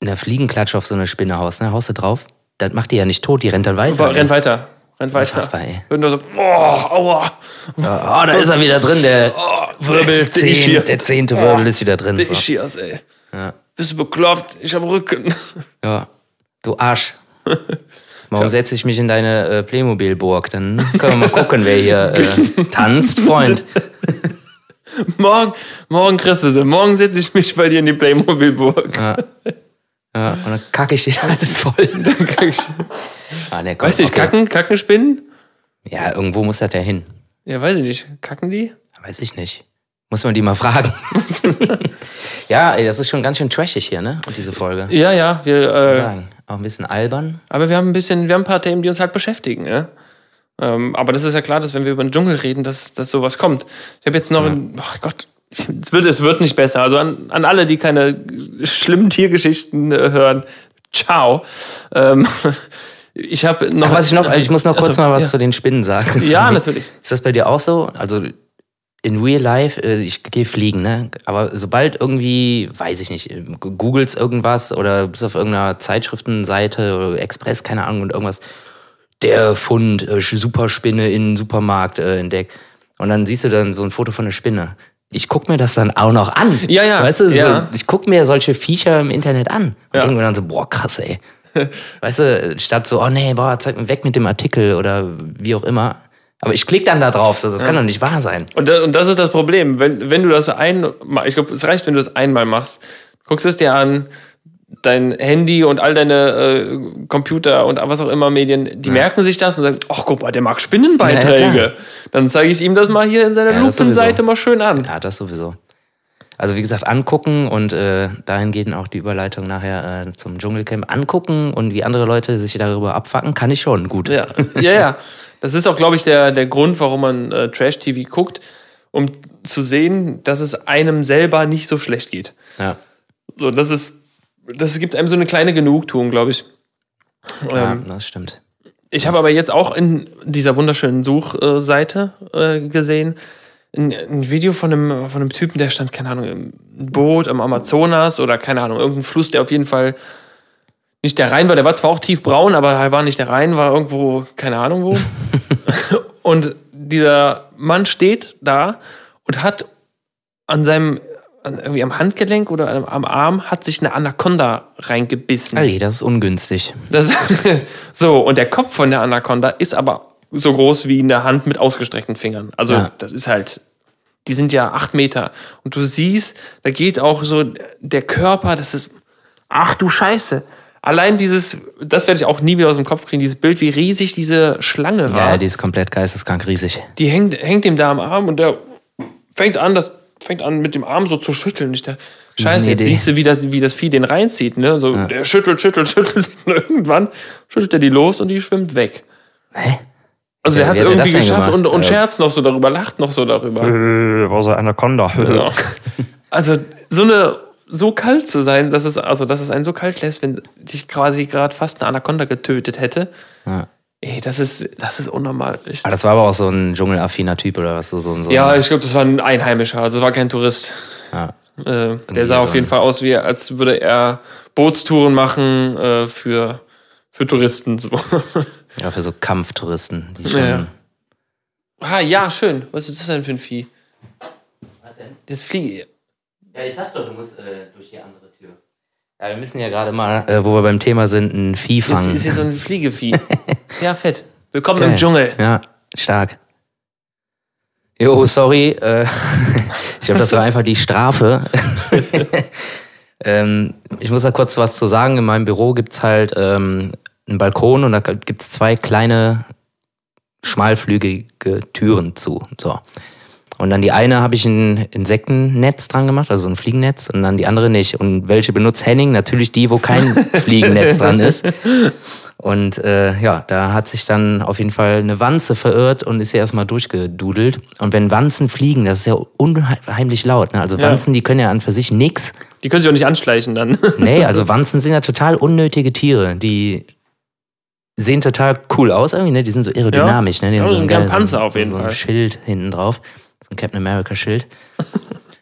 in der Fliegenklatsche auf so eine Spinne haust, ne? Haust du drauf? Das macht die ja nicht tot, die rennt dann weiter. Aber renn weiter. Renn weiter. Unfassbar, ey. Und nur so, boah, aua. Oh, da ist er wieder drin, der Oh, Wirbel, der ist zehn, der zehnte Oh, Wirbel ist wieder drin. Der So. Ischias, ey. Ja. Bist du bekloppt? Ich hab Rücken. ja, du Arsch. Morgen setze ich mich in deine äh, Playmobil-Burg, dann können wir mal gucken, wer hier äh, tanzt, Freund. Morgen, morgen kriegst du sie. Morgen setze ich mich bei dir in die Playmobil-Burg. Ja. Ja, und dann kacke ich dir alles voll. Dann krieg ich, Ah, nee, komm, weiß nicht, okay. kacken, kacken Spinnen? Ja, irgendwo muss das ja hin. Ja, weiß ich nicht. Kacken die? Weiß ich nicht. Muss man die mal fragen. ja, ey, das ist schon ganz schön trashig hier, ne? Und diese Folge. Ja, ja, wir, äh, sagen. Auch ein bisschen albern. aber wir haben ein bisschen, wir haben ein paar Themen, die uns halt beschäftigen, ne? Ähm, aber das ist ja klar, dass wenn wir über den Dschungel reden, dass, dass sowas kommt. Ich habe jetzt noch, ein, oh Gott, es wird, es wird nicht besser. Also an, an alle, die keine schlimmen Tiergeschichten äh, hören, ciao. Ähm, ich habe noch, Ach, was ich noch, ich muss noch kurz Achso, mal was ja. zu den Spinnen sagen. Ja, natürlich. Ist das bei dir auch so? Also in real life, äh, ich gehe fliegen, ne? Aber sobald irgendwie, weiß ich nicht, googelst irgendwas oder bist auf irgendeiner Zeitschriftenseite oder Express, keine Ahnung, und irgendwas, der Fund, äh, Superspinne in Supermarkt äh, entdeckt. Und dann siehst du dann so ein Foto von einer Spinne. Ich guck mir das dann auch noch an. Ja, ja, Weißt du, ja. so, ich guck mir solche Viecher im Internet an. Und Ja. denke mir dann so, boah, krass, ey. Weißt du, statt so, oh nee, boah, zeig mir weg mit dem Artikel oder wie auch immer. Aber ich klicke dann da drauf, das, das kann doch nicht wahr sein. Und, und das ist das Problem. Wenn, wenn du das einmal, ich glaube, es reicht, wenn du das einmal machst. Guckst es dir an, dein Handy und all deine äh, Computer und was auch immer Medien, die merken sich das und sagen, ach guck mal, der mag Ja, ja, Spinnenbeiträge. klar. Dann zeige ich ihm das mal hier in seiner Ja, Lupenseite mal schön an. Ja, das sowieso. Also wie gesagt, angucken und äh, dahin geht auch die Überleitung nachher äh, zum Dschungelcamp. Angucken und wie andere Leute sich darüber abfacken, kann ich schon gut. Ja, ja, ja. Das ist auch, glaube ich, der, der Grund, warum man äh, Trash-TV guckt, um zu sehen, dass es einem selber nicht so schlecht geht. Ja. So, das ist, das gibt einem so eine kleine Genugtuung, glaube ich. Ja, Ähm, das stimmt. Ich habe aber jetzt auch in dieser wunderschönen Suchseite äh, gesehen, ein, ein Video von einem, von einem Typen, der stand, keine Ahnung, im Boot am Amazonas oder keine Ahnung, irgendein Fluss, der auf jeden Fall nicht der Rhein war. Der war zwar auch tiefbraun, aber er war nicht der Rhein, war irgendwo, keine Ahnung wo. und dieser Mann steht da und hat an seinem, irgendwie am Handgelenk oder am, Arm hat sich eine Anaconda reingebissen. Ali, das ist ungünstig. Das, so, und der Kopf von der Anaconda ist aber so groß wie eine Hand mit ausgestreckten Fingern. Also, Ja. das ist halt, die sind ja acht Meter. Und du siehst, da geht auch so der Körper, das ist, ach du Scheiße. Allein dieses, das werde ich auch nie wieder aus dem Kopf kriegen, dieses Bild, wie riesig diese Schlange war. Ja, die ist komplett geisteskrank riesig. die hängt, hängt ihm da am Arm und der fängt an, das fängt an mit dem Arm so zu schütteln. Ich dachte, Scheiße, jetzt Idee. siehst du, wie das, wie das Vieh den reinzieht, ne? So, der schüttelt, schüttelt, schüttelt. Und irgendwann schüttelt er die los und die schwimmt weg. Hä? Also der Wie hat es irgendwie geschafft und, gemacht? und Ja. scherzt noch so darüber, lacht noch so darüber. Äh, war so Anaconda. Ja. Also so eine so kalt zu sein, dass es also dass es einen so kalt lässt, wenn dich quasi gerade fast eine Anaconda getötet hätte. Ja. Ey, das ist das ist unnormal. Ich, Ah, das war aber auch so ein dschungelaffiner Typ oder was? So, so, so ja, ich glaube, das war ein Einheimischer, also es war kein Tourist. Ja. Äh, der sah so auf jeden Fall aus, wie als würde er Bootstouren machen äh, für für Touristen. So. ja, für so Kampftouristen. Die schon, Ja. ah ja, schön. Was ist das denn für ein Vieh? Das Fliege. Ja, ich sag doch, du musst äh, durch die andere Tür. Ja, wir müssen ja gerade mal, äh, wo wir beim Thema sind, ein Vieh Das fangen. ist hier so ein Fliegevieh. ja, fett. Willkommen Geil. im Dschungel. Ja, stark. Jo, sorry. Äh, ich glaube, das war einfach die Strafe. ähm, ich muss da kurz was zu sagen. In meinem Büro gibt's halt ähm, einen Balkon und da gibt's zwei kleine schmalflügige Türen zu. So. Und dann die eine habe ich ein Insektennetz dran gemacht, also ein Fliegennetz, und dann die andere nicht. Und welche benutzt Henning? Natürlich die, wo kein Fliegennetz dran ist. Und äh, ja, da hat sich dann auf jeden Fall eine Wanze verirrt und ist ja erstmal durchgedudelt. Und wenn Wanzen fliegen, das ist ja unheimlich laut. Ne? Also Ja. Wanzen, die können ja an für sich nix. Die können sich auch nicht anschleichen dann. Nee, also Wanzen sind ja total unnötige Tiere. Die sehen total cool aus irgendwie, ne? Die sind so aerodynamisch, ne? Die Ja, haben so einen geil- geilen Panzer auf jeden so Fall. ein Schild hinten drauf. So ein Captain America Schild.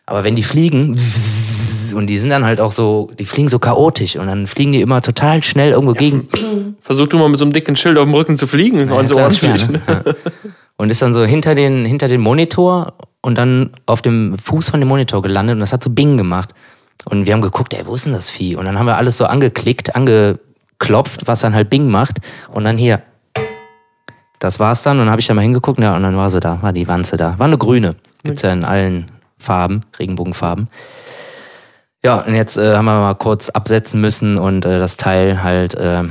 Aber wenn die fliegen, und die sind dann halt auch so, die fliegen so chaotisch und dann fliegen die immer total schnell irgendwo gegen. Versuch du mal mit so einem dicken Schild auf dem Rücken zu fliegen Ja, und so ordentlich. ne? Ja. Und ist dann so hinter den, hinter den Monitor und dann auf dem Fuß von dem Monitor gelandet und das hat so Bing gemacht. Und wir haben geguckt, ey, wo ist denn das Vieh? Und dann haben wir alles so angeklickt, angeklopft, was dann halt Bing macht. Und dann hier. Das war's dann. Und dann habe ich da mal hingeguckt, ja, und dann war sie da, war die Wanze da. War eine grüne. Gibt's ja in allen Farben, Regenbogenfarben. Ja, und jetzt äh, haben wir mal kurz absetzen müssen und äh, das Teil halt äh,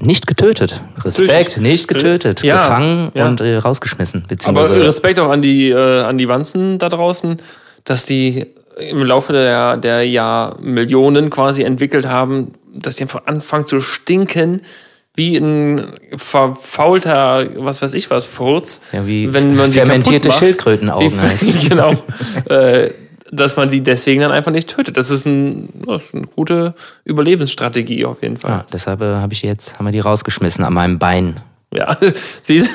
nicht getötet. Respekt, nicht getötet. Ja, gefangen ja. und äh, rausgeschmissen. Aber Beziehungsweise Respekt auch an die, äh, an die Wanzen da draußen, dass die im Laufe der, der Jahrmillionen quasi entwickelt haben, dass die einfach anfangen zu stinken wie ein verfaulter, was weiß ich was, Furz. Ja, wie wenn man fermentierte macht. Schildkrötenaugen Wie- halt. genau. äh, dass man die deswegen dann einfach nicht tötet. Das ist, ein, das ist eine gute Überlebensstrategie auf jeden Fall. ja, deshalb äh, habe ich jetzt, haben wir die rausgeschmissen an meinem Bein. Ja, sie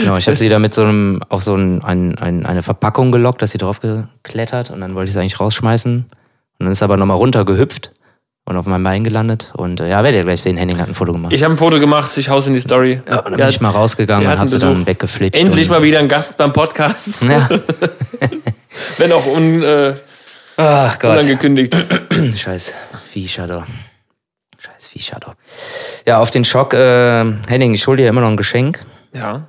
Genau, ich habe sie da mit so einem, auf so ein, ein, ein, eine Verpackung gelockt, dass sie drauf geklettert und dann wollte ich sie eigentlich rausschmeißen. Und dann ist sie aber nochmal runtergehüpft und auf meinem Bein gelandet. Und äh, ja, werdet ihr gleich sehen, Henning hat ein Foto gemacht. Ich habe ein Foto gemacht, ich hau's in die Story. ja, und dann Ja, bin ich mal rausgegangen und habe sie dann weggeflitscht. Endlich mal wieder ein Gast beim Podcast. Ja. Wenn auch un, äh, Ach Gott. unangekündigt. Scheiß Viehshadow. Scheiß Viehshadow. Ja, auf den Schock, äh, Henning, ich hol dir immer noch ein Geschenk. Ja.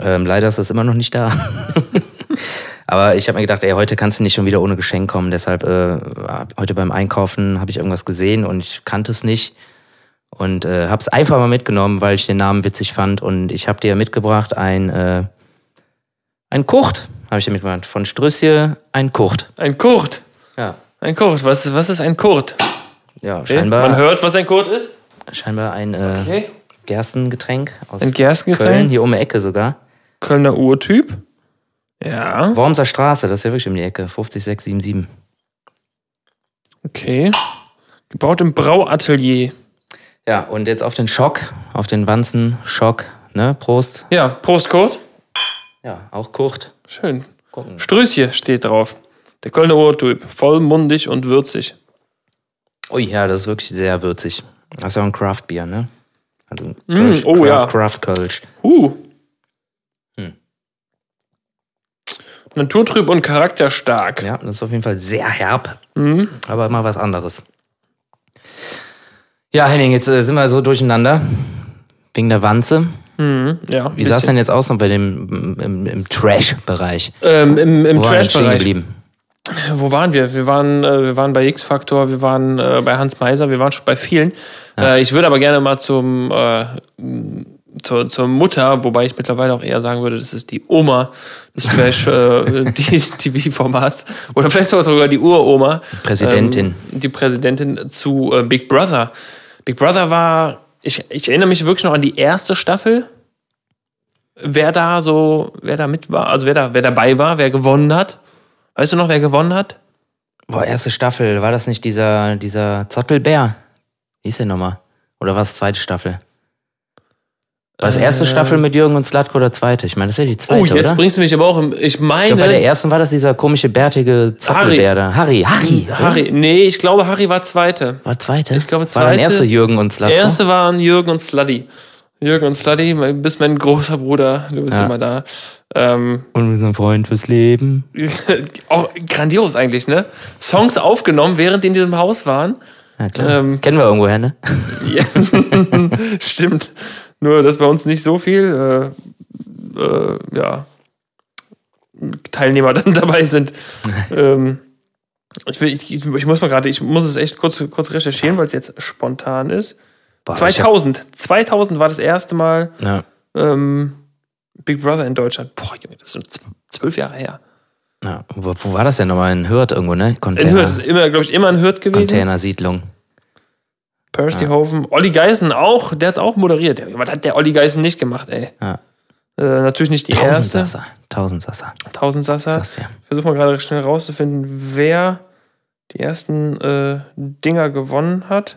Ähm, leider ist das immer noch nicht da. Aber ich habe mir gedacht, ey, heute kannst du nicht schon wieder ohne Geschenk kommen. Deshalb äh, heute beim Einkaufen habe ich irgendwas gesehen und ich kannte es nicht. Und äh, habe es einfach mal mitgenommen, weil ich den Namen witzig fand. Und ich habe dir mitgebracht ein, äh, ein Kurt. Habe ich dir mitgebracht. Von Strüssie ein Kurt. Ein Kurt. Ja. Ein Kurt. Was, was ist ein Kurt? Ja, Okay. scheinbar, Man hört, was ein Kurt ist. scheinbar ein äh, Okay. Gerstengetränk aus Ein Gerstengetränk. Köln, hier um die Ecke sogar. Kölner Urtyp. Ja. Wormser Straße, das ist ja wirklich um die Ecke. 50677. Okay. Gebaut im Brauatelier. Ja, und jetzt auf den Schock, auf den Wanzen Schock, ne? Prost. Ja, Prost Kurt. Ja, auch Kurt. Schön. Gucken. Strößje steht drauf. Der Kölner Urtyp. Vollmundig und würzig. Ui, ja, das ist wirklich sehr würzig. Das ist ja auch ein Craft-Bier, ne? Also Mm, oh Craft, ja. Craft Kölsch. Uh. Hm. Naturtrüb und charakterstark. Ja, das ist auf jeden Fall sehr herb, aber immer was anderes. Ja, Henning, jetzt äh, sind wir so durcheinander. Wegen der Wanze. Mhm, ja, Wie sah es denn jetzt aus noch bei dem im, Trash-Bereich? Ähm, Im im Trash-Bereich. geblieben? Wo waren wir? Wir waren, äh, wir waren bei X-Factor, wir waren äh, bei Hans Meiser, wir waren schon bei vielen. Ich würde aber gerne mal zum, zur, zur Mutter, wobei ich mittlerweile auch eher sagen würde, das ist die Oma des Trash äh, die TV-Formats. Oder vielleicht sogar die Uroma. Präsidentin. Ähm, die Präsidentin zu äh, Big Brother. Big Brother war, ich, ich erinnere mich wirklich noch an die erste Staffel. Wer da so, wer da mit war, also wer da, wer dabei war, wer gewonnen hat. Weißt du noch, wer gewonnen hat? Boah, erste Staffel, war das nicht dieser, dieser Zottelbär? Wie ist der nochmal? Oder war es zweite Staffel? War es erste Äh. Staffel mit Jürgen und Slatko oder zweite? Ich meine, das ist ja die zweite, Oh, jetzt oder? bringst du mich aber auch im. Ich Ich meine. glaube, bei der ersten war das dieser komische, bärtige Zottelbär da. Harry, Harry. oder? Harry. Nee, ich glaube, Harry war Zweite. War zweite? Ich glaube, War dann zweite. erste Jürgen und Slatko? Erste waren Jürgen und Sluddy. Jürgen und Sluddy, du bist mein großer Bruder, du bist Ja. immer da. Ähm, Und unser Freund fürs Leben. auch grandios eigentlich, ne? Songs aufgenommen, während die in diesem Haus waren. Ja, klar. Ähm, Kennen wir irgendwoher, ne? Ja. Stimmt. Nur, dass bei uns nicht so viel, äh, äh, ja, Teilnehmer dann dabei sind. ähm, ich, will, ich, ich muss mal gerade, ich muss es echt kurz, kurz recherchieren, weil es jetzt spontan ist. Boah, ich 2000. 2000 war das erste Mal Hab, ja, ähm, Big Brother in Deutschland. Boah, Junge, das sind zwölf Jahre her. ja. Wo, wo war das denn nochmal? In Hürth irgendwo, ne? In Container, Hürth, das ist immer, glaube ich, immer in Hürth gewesen. Containersiedlung. Percy Ja. Hofen. Olli Geisen auch, der hat es auch moderiert. Was hat der Olli Geisen nicht gemacht, ey? Ja. Äh, natürlich nicht die erste. Tausendsasser. Tausendsasser. Tausendsasser. Das ja. Ich versuche mal gerade schnell rauszufinden, wer die ersten äh, Dinger gewonnen hat.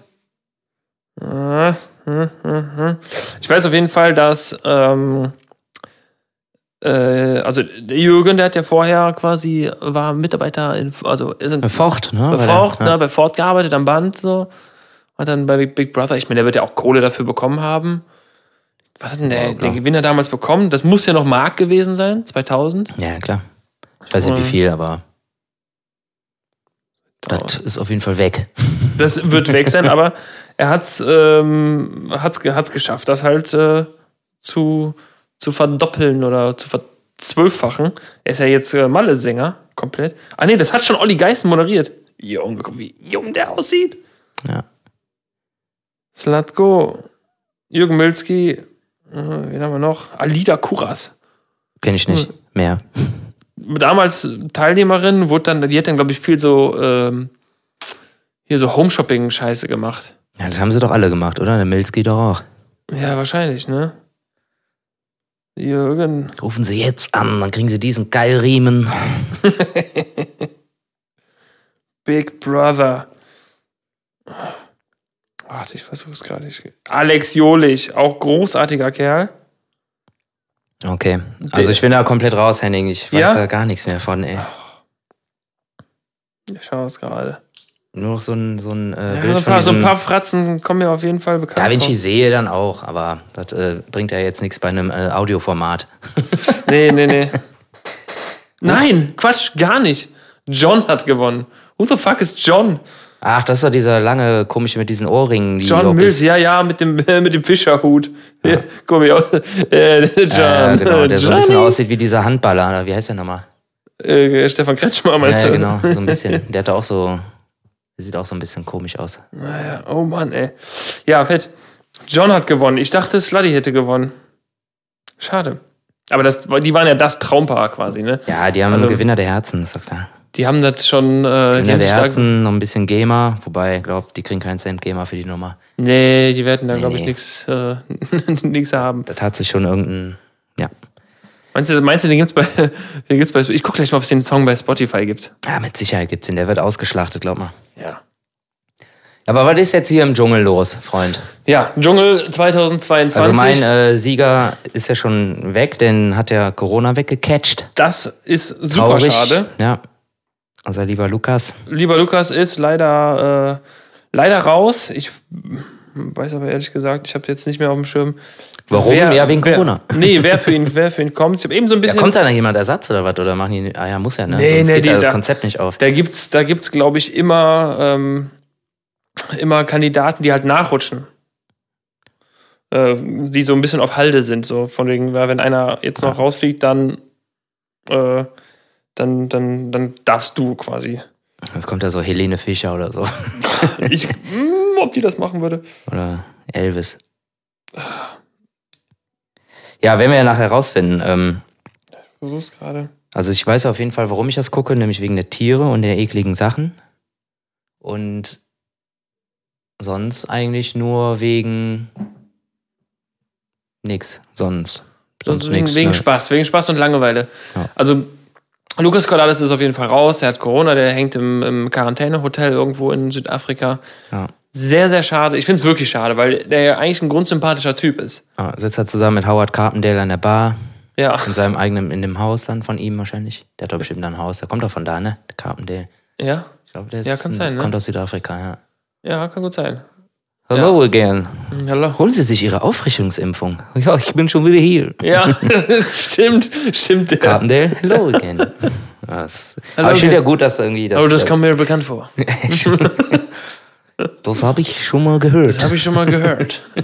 Ah, hm, hm, hm. Ich weiß auf jeden Fall, dass ähm, äh, also der Jürgen, der hat ja vorher quasi war Mitarbeiter in also ist in, Bei Ford, ne? bei Ford, ja. ne, bei Ford gearbeitet am Band so. Hat dann bei Big, Brother, ich meine, der wird ja auch Kohle dafür bekommen haben. Was hat denn der, Ja, der. Gewinner damals bekommen? Das muss ja noch Mark gewesen sein, 2000. Ja, klar. Ich weiß nicht, wie viel, aber das ist auf jeden Fall weg. Das wird weg sein, aber er hat's, ähm, hat's, hat's geschafft, das halt äh, zu, zu verdoppeln oder zu verzwölffachen. Er ist ja jetzt äh, Malle-Sänger, komplett. Ah nee, das hat schon Olli Geisen moderiert. Junge, guck, wie jung der aussieht. Ja. Slatko, Jürgen Milski, äh, wen haben wir noch? Alida Kuras. Kenne ich nicht. Mehr. Damals Teilnehmerin, wurde dann, die hat dann, glaube ich, viel so ähm, hier so Home-Shopping-Scheiße gemacht. Ja, das haben sie doch alle gemacht, oder? Der Milski doch auch. Ja, wahrscheinlich, ne? Jürgen. Rufen Sie jetzt an, dann kriegen Sie diesen Geilriemen. Big Brother. Warte, ich versuche es gerade nicht. Alex Jolich, auch großartiger Kerl. Okay. Also ich bin da komplett raus, Henning. Ich weiß Ja? da gar nichts mehr von, ey. Ich schaue es gerade. Nur noch so ein, so ein äh, Ja, Bild so, ein von paar, so ein paar Fratzen kommen mir auf jeden Fall bekannt Ja, wenn ich die sehe, dann auch. Aber das äh, bringt ja jetzt nichts bei einem äh, Audioformat. Nee, nee, nee. Nein, Quatsch, gar nicht. John hat gewonnen. Who the fuck ist John? Ach, das ist doch dieser lange, komische mit diesen Ohrringen. Die John Mills, ja, ja, mit dem, mit dem Fischerhut. Ja. Guck mal, äh, John. Ja, genau, der so ein bisschen Johnny. aussieht wie dieser Handballer. Oder wie heißt der nochmal? Äh, Stefan Kretschmer, meinst Ja, du? genau, so ein bisschen. Der hat auch so, der sieht auch so ein bisschen komisch aus. Naja, oh Mann, ey. Ja, fett. John hat gewonnen. Ich dachte, Sluddy hätte gewonnen. Schade. Aber das, die waren ja das Traumpaar quasi, ne? Ja, die haben Also- einen Gewinner der Herzen, ist doch klar. Die haben das schon. Äh, haben der Herzen, noch ein bisschen Gamer, wobei, glaub, die kriegen keinen Cent Gamer für die Nummer. nee, die werden da, Nee, glaube ich, nee. nichts äh, nix haben. Das hat sich schon irgendein, ja. Meinst du, meinst du den gibt's bei. Den gibt's bei ich guck gleich mal, ob es den Song bei Spotify gibt. Ja, mit Sicherheit gibt's den, der wird ausgeschlachtet, glaub mal. Ja. Aber was ist jetzt hier im Dschungel los, Freund? Ja, Dschungel 2022. Also mein äh, Sieger ist ja schon weg, den hat ja Corona weggecatcht. das ist super Traurig. schade. Ja. Also lieber Lukas. Lieber Lukas ist leider, äh, leider raus. Ich weiß aber ehrlich gesagt, ich habe jetzt nicht mehr auf dem Schirm. Warum? Ja, wegen wer, Corona. Nee, wer für ihn, wer für ihn kommt. Ich habe eben so ein Ja, bisschen. kommt da noch jemand Ersatz oder was? Oder machen die. Ah ja, muss ja, ne? Nee, Sonst nee, geht die- ja das da- Konzept nicht auf. Da gibt's, da gibt's, glaube ich, immer, ähm, immer Kandidaten, die halt nachrutschen. Äh, die so ein bisschen auf Halde sind, so von wegen, ja, wenn einer jetzt noch rausfliegt, dann, äh, dann, dann, dann darfst du quasi. Jetzt kommt da so Helene Fischer oder so. Ich, mm, ob die das machen würde. Oder Elvis. Ja, werden wir ja nachher rausfinden. Ähm, Versuch's gerade. also ich weiß auf jeden Fall, warum ich das gucke, nämlich wegen der Tiere und der ekligen Sachen. Und sonst eigentlich nur wegen nix. Sonst. Sonst wegen, nix. wegen ne? Spaß, wegen Spaß und Langeweile. Ja. Also Lukas Cordalis ist auf jeden Fall raus, der hat Corona, der hängt im, im Quarantänehotel irgendwo in Südafrika. Ja. Sehr, sehr schade. Ich finde es wirklich schade, weil der ja eigentlich ein grundsympathischer Typ ist. Ja, sitzt er zusammen mit Howard Carpendale an der Bar, Ja. in seinem eigenen, in dem Haus dann von ihm wahrscheinlich. Der hat doch bestimmt ein Haus, der kommt doch von da, ne? Der Carpendale. Ja, Ich glaube, der ist, Ja, kann sein, ne? kommt aus Südafrika, ja. ja, kann gut sein. Hello again. Hallo. Holen Sie sich Ihre Auffrischungsimpfung. Ja, ich bin schon wieder hier. Ja, stimmt, stimmt. Ja. Carpendale, hello again. Das, Hello aber ich finde ja gut, dass irgendwie das. Oh, das kommt mir bekannt vor. das habe ich schon mal gehört. Das habe ich schon mal gehört.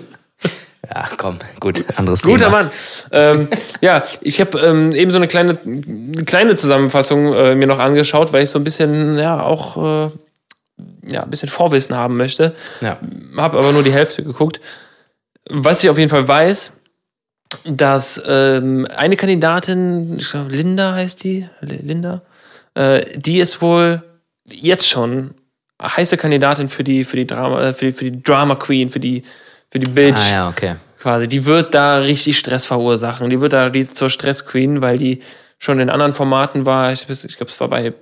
Ja, komm, gut, anderes Guter Thema. Mann. Ähm, ja, ich habe ähm, eben so eine kleine, eine kleine Zusammenfassung äh, mir noch angeschaut, weil ich so ein bisschen, ja, auch äh, ja, ein bisschen Vorwissen haben möchte. Ja. Habe aber nur die Hälfte geguckt. Was ich auf jeden Fall weiß, dass ähm, eine Kandidatin, ich glaube Linda heißt die, Linda, äh, die ist wohl jetzt schon heiße Kandidatin für die für die Drama äh, für die, für die Drama Queen, für die für die Bitch Ah ja, okay. quasi. Die wird da richtig Stress verursachen. Die wird da die zur Stress Queen, weil die schon in anderen Formaten war. Ich, ich glaube, es war bei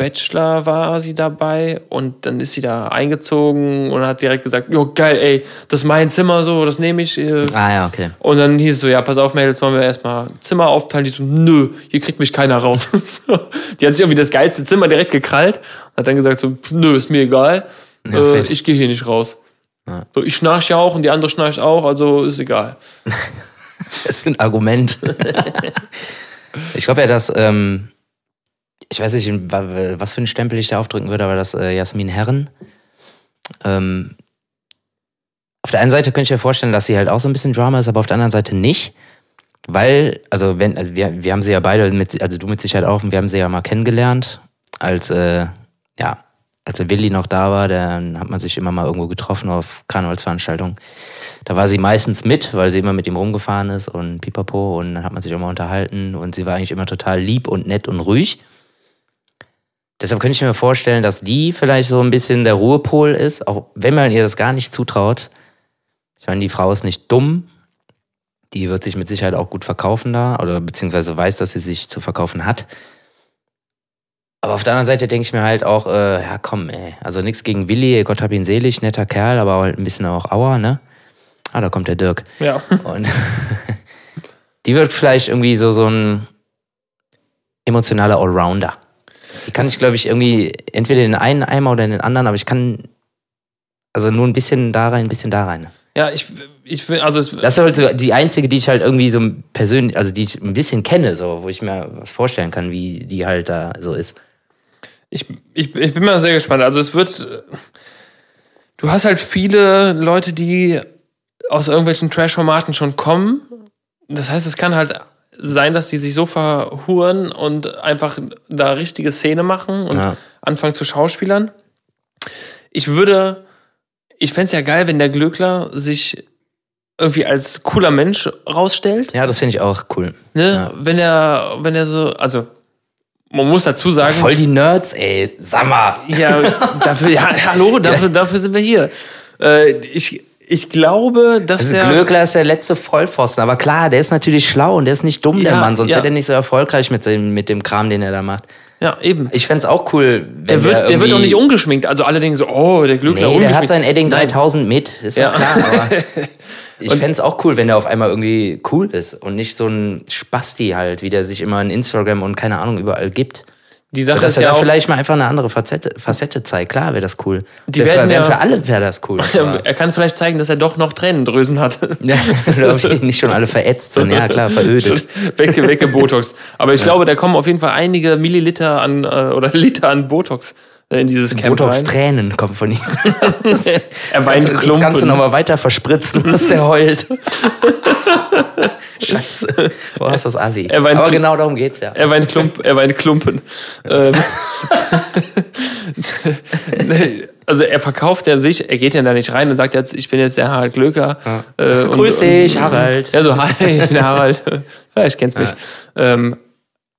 Bachelor war sie dabei und dann ist sie da eingezogen und hat direkt gesagt, jo geil, ey, das ist mein Zimmer so, das nehme ich. äh. Ah ja, okay. Und dann hieß es so, ja, pass auf, Mädels, wollen wir erstmal Zimmer aufteilen. Die so, nö, hier kriegt mich keiner raus. Die hat sich irgendwie das geilste Zimmer direkt gekrallt und hat dann gesagt so, nö, ist mir egal, Ja, äh, ich gehe hier nicht raus. Ja. So, ich schnarch ja auch und die andere schnarcht auch, also ist egal. Das ist ein Argument. ich glaube ja, dass, ähm, ich weiß nicht, wa- was für einen Stempel ich da aufdrücken würde, aber dass äh, Jasmin Herren, ähm, auf der einen Seite könnte ich mir vorstellen, dass sie halt auch so ein bisschen Drama ist, aber auf der anderen Seite nicht. Weil, also wenn, also wir, wir haben sie ja beide, mit, also du mit Sicherheit auch, wir haben sie ja mal kennengelernt, als, äh, ja, als der Willi noch da war, dann hat man sich immer mal irgendwo getroffen auf Karnevalsveranstaltungen. Da war sie meistens mit, weil sie immer mit ihm rumgefahren ist und pipapo und dann hat man sich immer unterhalten und sie war eigentlich immer total lieb und nett und ruhig. Deshalb könnte ich mir vorstellen, dass die vielleicht so ein bisschen der Ruhepol ist, auch wenn man ihr das gar nicht zutraut. Ich meine, die Frau ist nicht dumm. Die wird sich mit Sicherheit auch gut verkaufen da oder beziehungsweise weiß, dass sie sich zu verkaufen hat. Aber auf der anderen Seite denke ich mir halt auch, äh, ja komm, ey, also nichts gegen Willi, Gott hab ihn selig, netter Kerl, aber halt ein bisschen auch Auer, ne? Ah, da kommt der Dirk. Ja. Und die wird vielleicht irgendwie so, so ein emotionaler Allrounder. Die kann ich, glaube ich, irgendwie entweder in den einen Eimer oder in den anderen, aber ich kann also nur ein bisschen da rein, ein bisschen da rein. Ja, ich, ich will, also es, Das ist halt so die einzige, die ich halt irgendwie so persönlich, also die ich ein bisschen kenne, so, wo ich mir was vorstellen kann, wie die halt da so ist. ich, ich, ich bin mal sehr gespannt. Also es wird, du hast halt viele Leute, die aus irgendwelchen Trash-Formaten schon kommen. Das heißt, es kann halt sein, dass die sich so verhuren und einfach da richtige Szene machen und Ja. anfangen zu Schauspielern. Ich würde, ich fände es ja geil, wenn der Glöckler sich irgendwie als cooler Mensch rausstellt. Ja, das finde ich auch cool. Ne? Ja. Wenn er, wenn er so, also man muss dazu sagen, Voll die Nerds, ey, sag mal. ja, dafür, ja, hallo, dafür, dafür sind wir hier. Äh, ich, ich glaube, dass Also der. Glöckler ist der letzte Vollpfosten, aber klar, der ist natürlich schlau und der ist nicht dumm, der Ja, Mann, sonst ja. wäre der nicht so erfolgreich mit dem, mit dem Kram, den er da macht. Ja, eben. Ich fänd's auch cool, wenn Der wird, der wird auch nicht ungeschminkt. Also alle denken so, oh, der Glückler Nee, der ungeschminkt. hat sein Edding Nein. 3000 mit, ist ja, Ja. klar, aber ich fänd's auch cool, wenn der auf einmal irgendwie cool ist und nicht so ein Spasti halt, wie der sich immer in Instagram und keine Ahnung überall gibt. Die Sache Dass ist er ja da auch, vielleicht mal einfach eine andere Facette, Facette zeigt. Klar wäre das cool. Die werden für, ja- für alle wäre das cool. Er kann vielleicht zeigen, dass er doch noch Tränendrüsen hat. ja, ob die nicht schon alle verätzt sind. Ja, klar, verödet. Wecke, wecke Botox. Aber ich glaube, da kommen auf jeden Fall einige Milliliter an äh, oder Liter an Botox in dieses Camp rein. Botox-Tränen kommen von ihm. Er weint Das Klumpen. kannst du nochmal weiter verspritzen, dass der heult. Scheiße. Boah, ist das assi. Er weint Aber Klumpen. genau darum geht's ja. Er weint, Klump, er weint Klumpen. Ähm, also er verkauft ja sich, er geht ja da nicht rein und sagt jetzt, ich bin jetzt der Harald Glöker. Äh, und- Grüß dich, Harald. Ja, so, hi, ich bin der Harald. Vielleicht kennst du mich. Ähm,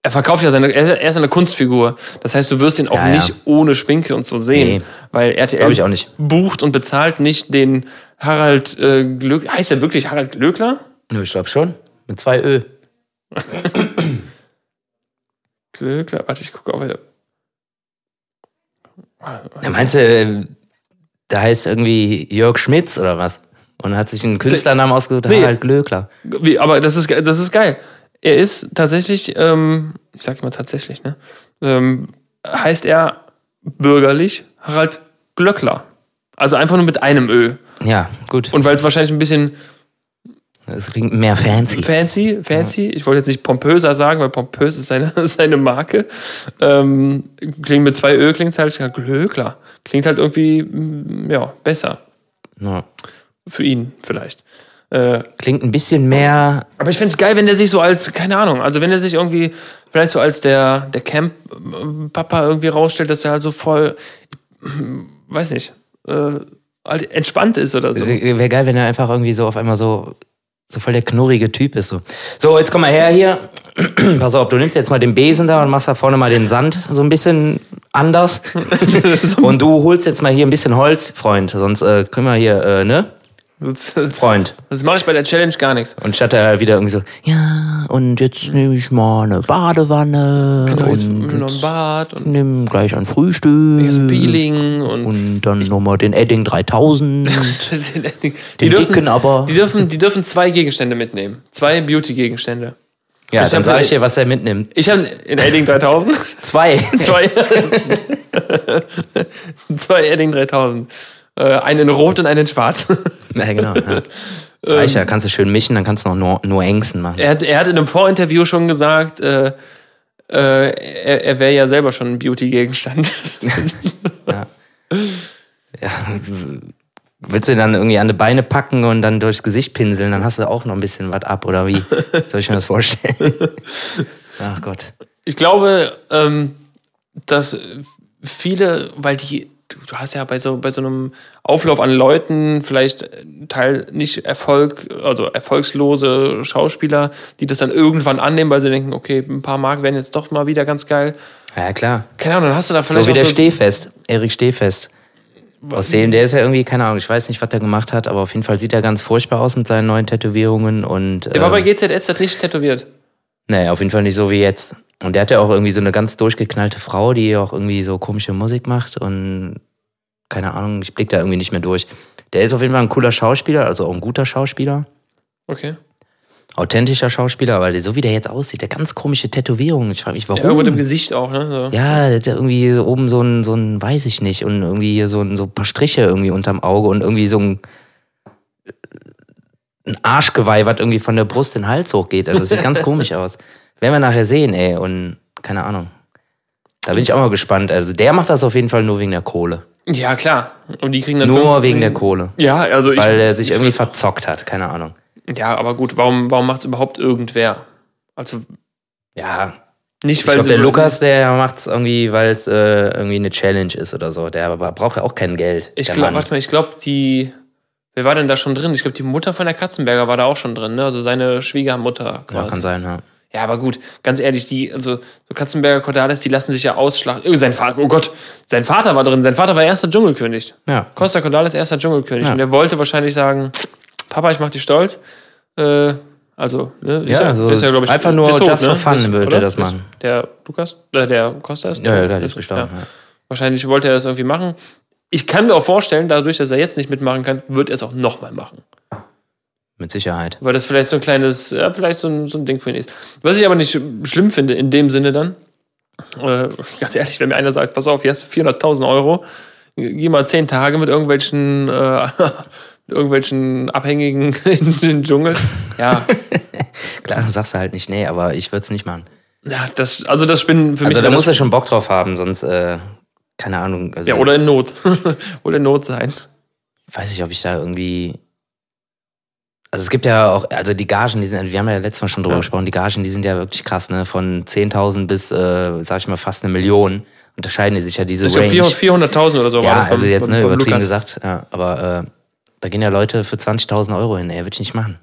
er verkauft ja seine, er ist, eine Kunstfigur. Das heißt, du wirst ihn auch Ja, ja. nicht ohne Schminke und so sehen. Nee. Weil RTL ich auch nicht. bucht und bezahlt nicht den Harald äh, Glöck. Heißt er wirklich Harald Glöckler? Nö, ich glaube schon. Mit zwei Ö. Glöckler, warte, ich gucke auf. Ja, meinst du, äh, der heißt irgendwie Jörg Schmitz oder was? Und hat sich einen Künstlernamen ausgesucht, Nee. Harald Glöckler. Wie, aber das ist, das ist geil. Er ist tatsächlich, ähm, ich sag immer tatsächlich, ne? Ähm, heißt er bürgerlich Harald Glöckler. Also einfach nur mit einem Ö. Ja, gut. Und weil es wahrscheinlich ein bisschen Das klingt mehr fancy. fancy, fancy, ich wollte jetzt nicht pompöser sagen, weil pompös ist seine, seine Marke. Ähm, klingt mit zwei Ö, klingt halt ja, Glöckler. Klingt halt irgendwie, mm, ja, besser. Ja. Für ihn vielleicht. Äh, Klingt ein bisschen mehr. Aber ich find's geil, wenn der sich so als, keine Ahnung, also wenn er sich irgendwie vielleicht so als der, der Camp-Papa irgendwie rausstellt, dass er halt so voll, weiß nicht, äh, halt entspannt ist oder so. Wäre geil, wenn er einfach irgendwie so auf einmal so, so voll der knurrige Typ ist. So, so jetzt komm mal her hier. Pass auf, du nimmst jetzt mal den Besen da und machst da vorne mal den Sand so ein bisschen anders. und du holst jetzt mal hier ein bisschen Holz, Freund. Sonst äh, können wir hier, äh, ne? Das, Freund. das mache ich bei der Challenge gar nichts. Und statt er wieder irgendwie so, ja, und jetzt nehme ich mal eine Badewanne Jetzt und noch ein Bad und nimm gleich ein Frühstück. ein Peeling und, Und dann nochmal den Edding 3000. den, die, Den dürfen, dicken aber. Die dürfen, die dürfen zwei Gegenstände mitnehmen. Zwei Beauty-Gegenstände. Ja, Ich dann hab- sag ich dir, was er mitnimmt. Ich habe in Edding 3000 Zwei. zwei, zwei Edding 3000. Äh, einen in Rot und einen in Schwarz. Ja, genau. Ja. Reicht ja, kannst du schön mischen, dann kannst du noch Ängsten machen. Er hat, er hat in einem Vorinterview schon gesagt, äh, äh, er, er wäre ja selber schon ein Beauty-Gegenstand. Ja. Willst du dann irgendwie an die Beine packen und dann durchs Gesicht pinseln, dann hast du auch noch ein bisschen was ab, oder wie? Soll ich mir das vorstellen? Ach Gott. Ich glaube, ähm, dass viele, weil die, du, hast ja bei so, bei so einem Auflauf an Leuten vielleicht Teil nicht Erfolg, also erfolgslose Schauspieler, die das dann irgendwann annehmen, weil sie denken, okay, ein paar Mark wären jetzt doch mal wieder ganz geil. Ja, klar. Keine Ahnung, dann hast du da vielleicht So wie der so, Stehfest, Erik Stehfest. Aus dem, der ist ja irgendwie, keine Ahnung, ich weiß nicht, was der gemacht hat, aber auf jeden Fall sieht er ganz furchtbar aus mit seinen neuen Tätowierungen und. der war bei ähm, GZS nicht tätowiert. Nee, auf jeden Fall nicht so wie jetzt. Und der hat ja auch irgendwie so eine ganz durchgeknallte Frau, die auch irgendwie so komische Musik macht und keine Ahnung, ich blick da irgendwie nicht mehr durch. Der ist auf jeden Fall ein cooler Schauspieler, also auch ein guter Schauspieler, Okay. authentischer Schauspieler, aber so wie der jetzt aussieht, der ganz komische Tätowierungen. Ich frage mich, warum. Irgendwo im Gesicht auch, ne? So. ja, der hat ja irgendwie so oben so ein, so ein, weiß ich nicht, und irgendwie hier so ein, so ein paar Striche irgendwie unterm Auge und irgendwie so ein, ein Arschgeweih, was irgendwie von der Brust in den Hals hochgeht. Also das sieht ganz komisch aus. Werden wir nachher sehen, ey, und keine Ahnung. Da bin ich auch mal gespannt. Also der macht das auf jeden Fall nur wegen der Kohle. Ja, klar. Und die kriegen dann Nur wegen der Kohle. Ja, also ich. Weil er sich ich irgendwie verzockt hat, keine Ahnung. Ja, aber gut, warum, warum macht es überhaupt irgendwer? Also Ja, nicht, ich weil glaube, sie der Lukas, der macht es irgendwie, weil es äh, irgendwie eine Challenge ist oder so. Der aber braucht ja auch kein Geld. Ich glaube, warte mal, ich glaube, die. Wer war denn da schon drin? Ich glaube, die Mutter von der Katzenberger war da auch schon drin, ne? Also seine Schwiegermutter Ja, quasi. kann sein, ja. Ja, aber gut, ganz ehrlich, die, also so Katzenberger Cordalis, die lassen sich ja ausschlachten. Oh, sein Vater, oh Gott, sein Vater war drin. Sein Vater war erster Dschungelkönig. Ja, Costa Cordalis erster Dschungelkönig. Ja. Und er wollte wahrscheinlich sagen, Papa, ich mach dich stolz. Äh, also, ne? Ja, ist also ist glaub einfach nur tot, just for fun Ist- würde er das machen. Der Lukas, äh, der Costa ist ja, ja, der ist gestorben. Ja. Wahrscheinlich wollte er das irgendwie machen. Ich kann mir auch vorstellen, dadurch, dass er jetzt nicht mitmachen kann, wird er es auch nochmal machen. Mit Sicherheit. Weil das vielleicht so ein kleines, ja, vielleicht so ein, so ein Ding für ihn ist. Was ich aber nicht schlimm finde, in dem Sinne dann, Äh, ganz ehrlich, wenn mir einer sagt, pass auf, hier hast du 400.000 Euro, geh mal zehn Tage mit irgendwelchen, äh, mit irgendwelchen Abhängigen in den Dschungel. Ja, Klar, sagst du halt nicht, nee, aber ich würde es nicht machen. ja das, also das Spinnen für mich. Also da muss er schon Bock drauf haben, sonst, äh, keine Ahnung. Also, ja, oder in Not. oder in Not sein. weiß ich, ob ich da irgendwie. Also es gibt ja auch, also die Gagen, die sind, wir haben ja letztes Mal schon drüber Ja. gesprochen, die Gagen, die sind ja wirklich krass, ne? Von 10.000 bis, äh, sag ich mal, fast eine Million unterscheiden die sich ja diese Ich glaube, Range. 400.000 oder so war ja, das. beim- also jetzt, beim- ne, beim übertrieben Lukas. gesagt, ja, aber äh, da gehen ja Leute für 20.000 Euro hin, ey, würde ich nicht machen.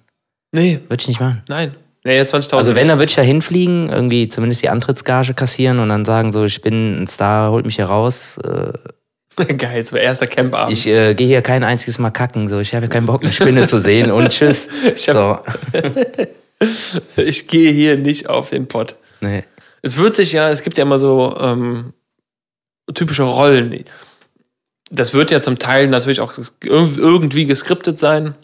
Nee, Würde ich nicht machen. nein. Nee, jetzt 20.000. Also wenn, dann würde ich ja hinfliegen, irgendwie zumindest die Antrittsgage kassieren und dann sagen so, ich bin ein Star, holt mich hier raus. Äh, Geil, so erster Campabend. ich äh, gehe hier kein einziges Mal kacken, so ich habe keinen Bock, eine Spinne zu sehen und tschüss. Ich hab- so. Ich gehe hier nicht auf den Pott. Nee. Es wird sich ja, es gibt ja immer so ähm, typische Rollen. Das wird ja zum Teil natürlich auch irg- irgendwie geskriptet sein.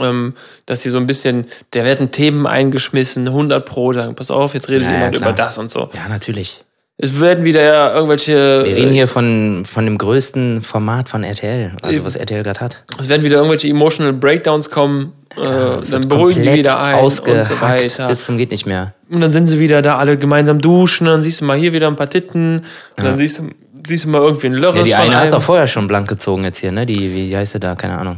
Ähm, dass sie so ein bisschen, da werden Themen eingeschmissen, 100 pro, sagen, pass auf, jetzt redet Ja, ja, jemand klar. über das und so. Ja, natürlich. Es werden wieder irgendwelche, Wir reden hier von, von dem größten Format von RTL, also was RTL gerade hat. es werden wieder irgendwelche emotional Breakdowns kommen, Klar, äh, es dann beruhigen die wieder ein und so weiter. Bis zum geht nicht mehr. Und dann sind sie wieder da alle gemeinsam duschen, dann siehst du mal hier wieder ein paar Titten, und dann siehst du, siehst du mal irgendwie ein Lörres Ja, die eine hat einem. auch vorher schon blank gezogen jetzt hier, ne? Die, wie heißt sie da? Keine Ahnung.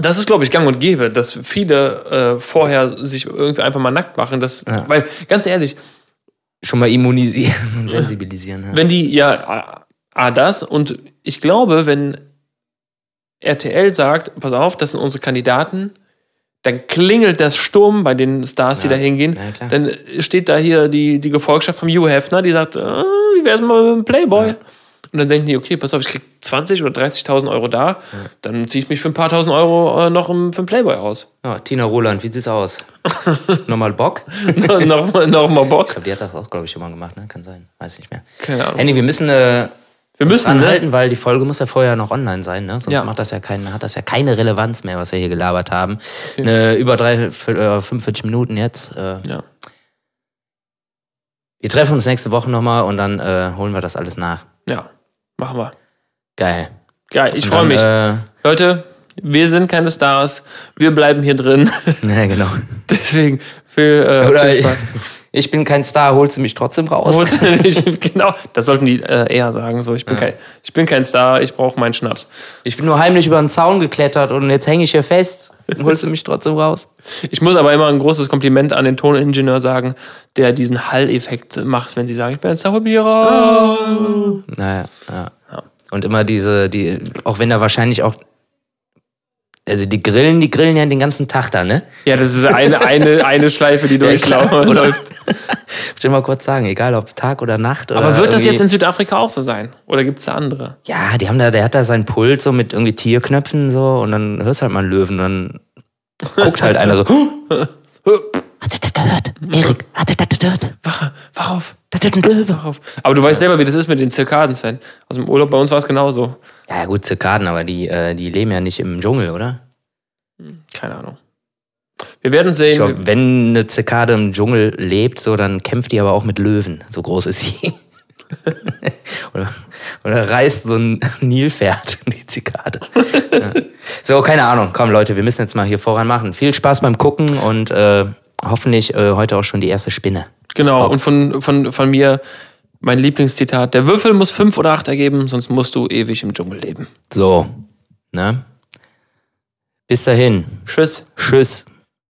Das ist, glaube ich, gang und gäbe, dass viele äh, vorher sich irgendwie einfach mal nackt machen. Das, Ja. Weil, ganz ehrlich, Schon mal immunisieren und sensibilisieren. Ja. wenn die, ja, A, A, das und ich glaube, wenn RTL sagt, pass auf, das sind unsere Kandidaten, dann klingelt das Sturm bei den Stars, die Ja. da hingehen. Ja, dann steht da hier die, die Gefolgschaft vom Hugh Hefner, die sagt, äh, wie wär's mal mit dem Playboy? Und dann denken die, okay, pass auf, ich krieg 20 oder 30.000 Euro da, dann ziehe ich mich für ein paar tausend Euro äh, noch im, für den Playboy aus. Ja, Tina Roland, wie sieht's aus? Nochmal Bock? noch, mal- noch mal Bock. Ich glaube, die hat das auch, glaube ich, schon mal gemacht, ne? Kann sein. Weiß nicht mehr. Keine Ahnung. Andy, wir müssen äh, Wir müssen, ne? anhalten, weil die Folge muss ja vorher noch online sein, ne? Sonst Ja. macht das ja kein, hat das ja keine Relevanz mehr, was wir hier gelabert haben. Eine, über drei, für, äh, 45 Minuten jetzt. Äh, Ja. Wir treffen uns nächste Woche nochmal und dann äh, holen wir das alles nach. ja, machen wir. Geil. Geil, ich freue mich. Äh, Leute, wir sind keine Stars, wir bleiben hier drin. ja, genau. Deswegen viel, äh, Oder viel ich, Spaß. ich bin kein Star, holst du mich trotzdem raus? Holst du nicht- genau, das sollten die äh, eher sagen. So, ich bin, Ja. kein, ich bin kein Star, ich brauche meinen Schnaps. Ich bin nur heimlich über den Zaun geklettert und jetzt hänge ich hier fest. Holst du mich trotzdem raus? Ich muss aber immer ein großes Kompliment an den Toningenieur sagen, der diesen Hall-Effekt macht, wenn sie sagen, ich bin ein Starhobierer. Naja, ja. Und immer diese, die, auch wenn da wahrscheinlich auch, also die grillen, die grillen ja den ganzen Tag da, ne? Ja, das ist eine, eine, eine Schleife, die Ja, klar. durchläuft. Ich will mal kurz sagen, egal ob Tag oder Nacht. Oder Aber wird das jetzt in Südafrika auch so sein? Oder gibt es da andere? Ja, die haben da, der hat da seinen Pult so mit irgendwie Tierknöpfen so und dann hörst du halt mal einen Löwen und dann guckt halt einer so. Hat er das gehört? Erik, hat er das gehört? Wach, wach auf, Das ist ein Löwe. wach auf. Aber du weißt selber, wie das ist mit den Zirkaden, Sven. Aus dem Urlaub bei uns war es genauso. Ja, gut, Zirkaden, aber die, äh, die leben ja nicht im Dschungel, oder? Keine Ahnung. Wir werden sehen. Glaub, wenn eine Zirkade im Dschungel lebt, so, dann kämpft die aber auch mit Löwen. So groß ist sie. oder, oder reißt so ein Nilpferd die Zikade. ja. So, keine Ahnung. Komm, Leute, wir müssen jetzt mal hier voran machen. Viel Spaß beim Gucken und äh, hoffentlich äh, heute auch schon die erste Spinne. Genau, Bock. und von, von, von mir mein Lieblingszitat. Der Würfel muss fünf oder acht ergeben, sonst musst du ewig im Dschungel leben. So, ne? Bis dahin. Tschüss. Tschüss.